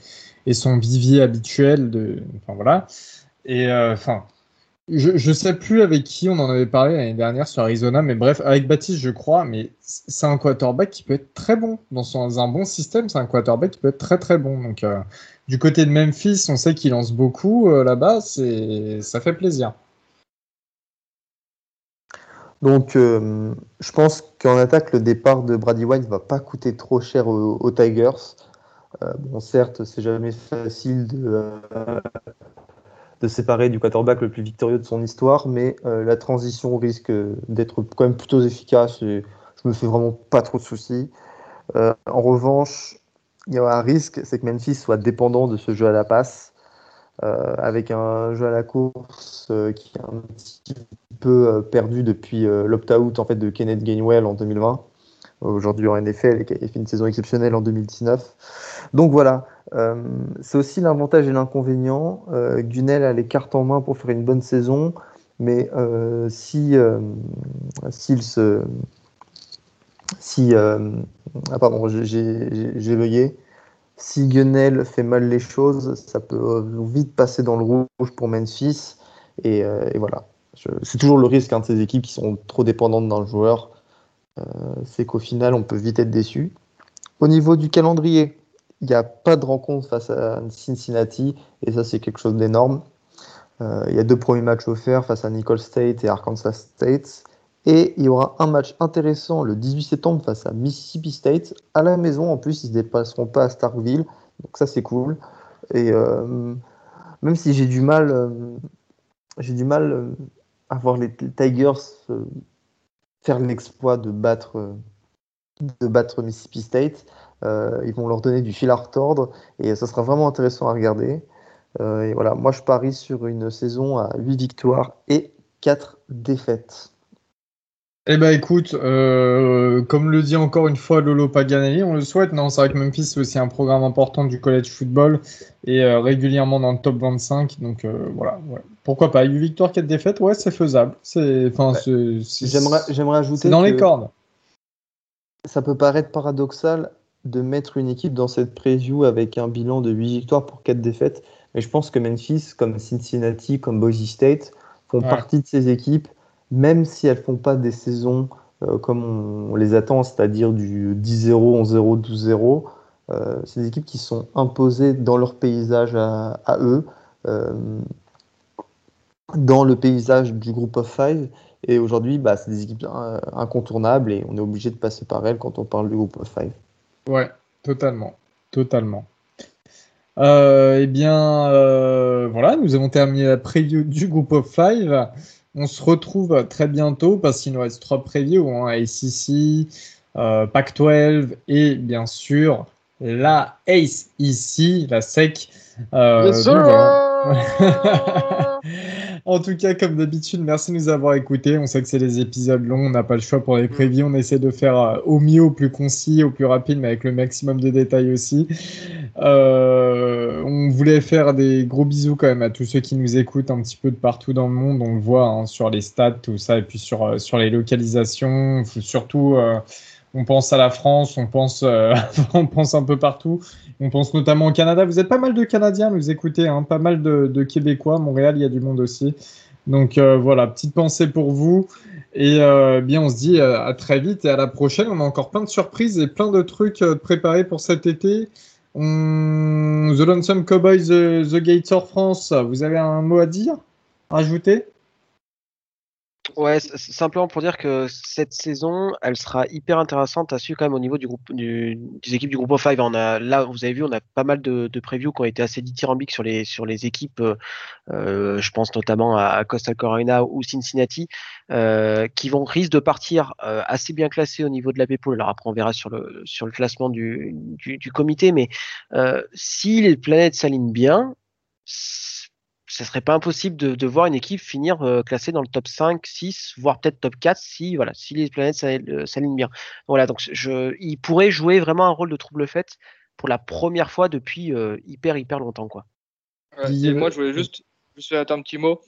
et, son vivier habituel. De, enfin voilà. Et enfin, je ne sais plus avec qui on en avait parlé l'année dernière sur Arizona, mais bref, avec Baptiste, je crois, mais c'est un quarterback qui peut être très bon. Dans, un bon système, c'est un quarterback qui peut être très très bon. Donc, euh, du côté de Memphis, on sait qu'il lance beaucoup euh, là-bas, ça fait plaisir. Donc, euh, je pense qu'en attaque, le départ de Brady White va pas coûter trop cher aux, Tigers. Bon, certes, c'est jamais facile de de séparer du quarterback le plus victorieux de son histoire, mais euh, la transition risque d'être quand même plutôt efficace et je me fais vraiment pas trop de soucis. Euh, en revanche, il y a un risque, c'est que Memphis soit dépendant de ce jeu à la passe, euh, avec un jeu à la course qui est un petit peu perdu depuis l'opt-out en fait, de Kenneth Gainwell en 2020 aujourd'hui en NFL et fait une saison exceptionnelle en 2019. Donc voilà, euh, c'est aussi l'avantage et l'inconvénient. Euh, a les cartes en main pour faire une bonne saison, mais euh, si s'il se si ah pardon j'ai bugué si Gunel fait mal les choses, ça peut vite passer dans le rouge pour Memphis et, et voilà. C'est toujours le risque hein, de ces équipes qui sont trop dépendantes d'un joueur. Euh, c'est qu'au final, on peut vite être déçu. Au niveau du calendrier, il n'y a pas de rencontre face à Cincinnati, et ça, c'est quelque chose d'énorme. Euh, il y a deux premiers matchs offerts face à Nicole State et Arkansas State. Et il y aura un match intéressant le 18 septembre face à Mississippi State à la maison. En plus, ils ne se dépasseront pas à Starkville. Donc ça, c'est cool. Et euh, même si j'ai du mal, j'ai du mal à voir les Tigers l'exploit de battre, de battre Mississippi State. Euh, ils vont leur donner du fil à retordre et ça sera vraiment intéressant à regarder. Euh, et voilà, moi je parie sur une saison à 8 victoires et 4 défaites. Eh ben écoute, euh, comme le dit encore une fois Lolo Paganelli, on le souhaite. Non, c'est vrai que Memphis c'est aussi un programme important du college football et régulièrement dans le top 25. Donc voilà, pourquoi pas? 8 victoires, 4 défaites, ouais, c'est faisable. C'est, enfin, j'aimerais, j'aimerais ajouter. Dans les cordes. Ça peut paraître paradoxal de mettre une équipe dans cette preview avec un bilan de 8 victoires pour 4 défaites, mais je pense que Memphis, comme Cincinnati, comme Boise State, font partie de ces équipes, même si elles font pas des saisons euh, comme on, les attend, c'est-à-dire du 10-0, 11-0, 12-0. Euh, c'est des équipes qui sont imposées dans leur paysage à, eux. Euh, dans le paysage du groupe of five. Et aujourd'hui, bah, c'est des équipes euh, incontournables et on est obligé de passer par elles quand on parle du groupe of five. Ouais, totalement. Totalement. Eh bien, voilà, nous avons terminé la preview du groupe of five. On se retrouve très bientôt parce qu'il nous reste trois previews hein, ACC, Pac-12 et bien sûr la ACE ici, la SEC. Euh, en tout cas, comme d'habitude, merci de nous avoir écoutés. On sait que c'est des épisodes longs, on n'a pas le choix pour les prévisions. On essaie de faire euh, au mieux, au plus concis, au plus rapide, mais avec le maximum de détails aussi. Euh, on voulait faire des gros bisous quand même à tous ceux qui nous écoutent un petit peu de partout dans le monde. On le voit hein, sur les stats, tout ça, et puis sur, euh, sur les localisations. Surtout, on pense à la France, on pense, on pense un peu partout. On pense notamment au Canada. Vous êtes pas mal de Canadiens, nous écoutez, hein, pas mal de, Québécois. Montréal, il y a du monde aussi. Donc euh, voilà, petite pensée pour vous. Et euh, bien, on se dit euh, à très vite et à la prochaine. On a encore plein de surprises et plein de trucs préparés pour cet été. The Lonesome Cowboys, The, Gator France, vous avez un mot à dire, Ouais, simplement pour dire que cette saison, elle sera hyper intéressante à suivre quand même au niveau du groupe, du, des équipes du groupe of five. On a, là, vous avez vu, on a pas mal de, de previews qui ont été assez dithyrambiques sur les, sur les équipes. Euh, je pense notamment à, Costa Carolina ou Cincinnati, euh, qui vont risque de partir euh, assez bien classés au niveau de la Pool. Alors après, on verra sur le, sur le classement du, du, du comité, mais euh, si les planètes s'alignent bien, ce serait pas impossible de, voir une équipe finir euh, classée dans le top 5, 6, voire peut-être top 4 si, voilà, si les planètes euh, s'alignent bien. Voilà, donc je, il pourrait jouer vraiment un rôle de trouble fait pour la première fois depuis euh, hyper, hyper longtemps. Quoi. moi, je voulais juste, juste faire un petit mot.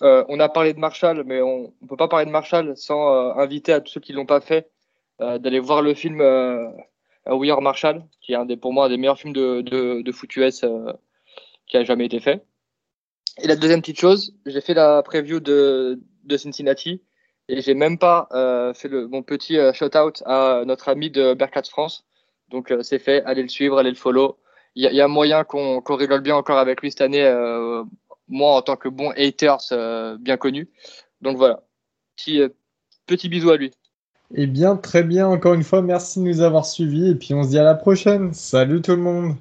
on a parlé de Marshall, mais on ne peut pas parler de Marshall sans inviter à tous ceux qui ne l'ont pas fait d'aller voir le film We Are Marshall, qui est un des, pour moi un des meilleurs films de, de, de foot US qui a jamais été fait. Et la deuxième petite chose, j'ai fait la preview de, de Cincinnati et j'ai même pas euh, fait le, mon petit euh, shout-out à notre ami de Berkat France. Donc euh, c'est fait, allez le suivre, allez le follow. Il y, y, a moyen qu'on qu rigole bien encore avec lui cette année, moi en tant que bon haters bien connu. Donc voilà, petit, petit bisou à lui. Eh bien, très bien, encore une fois, merci de nous avoir suivis et puis on se dit à la prochaine. Salut tout le monde.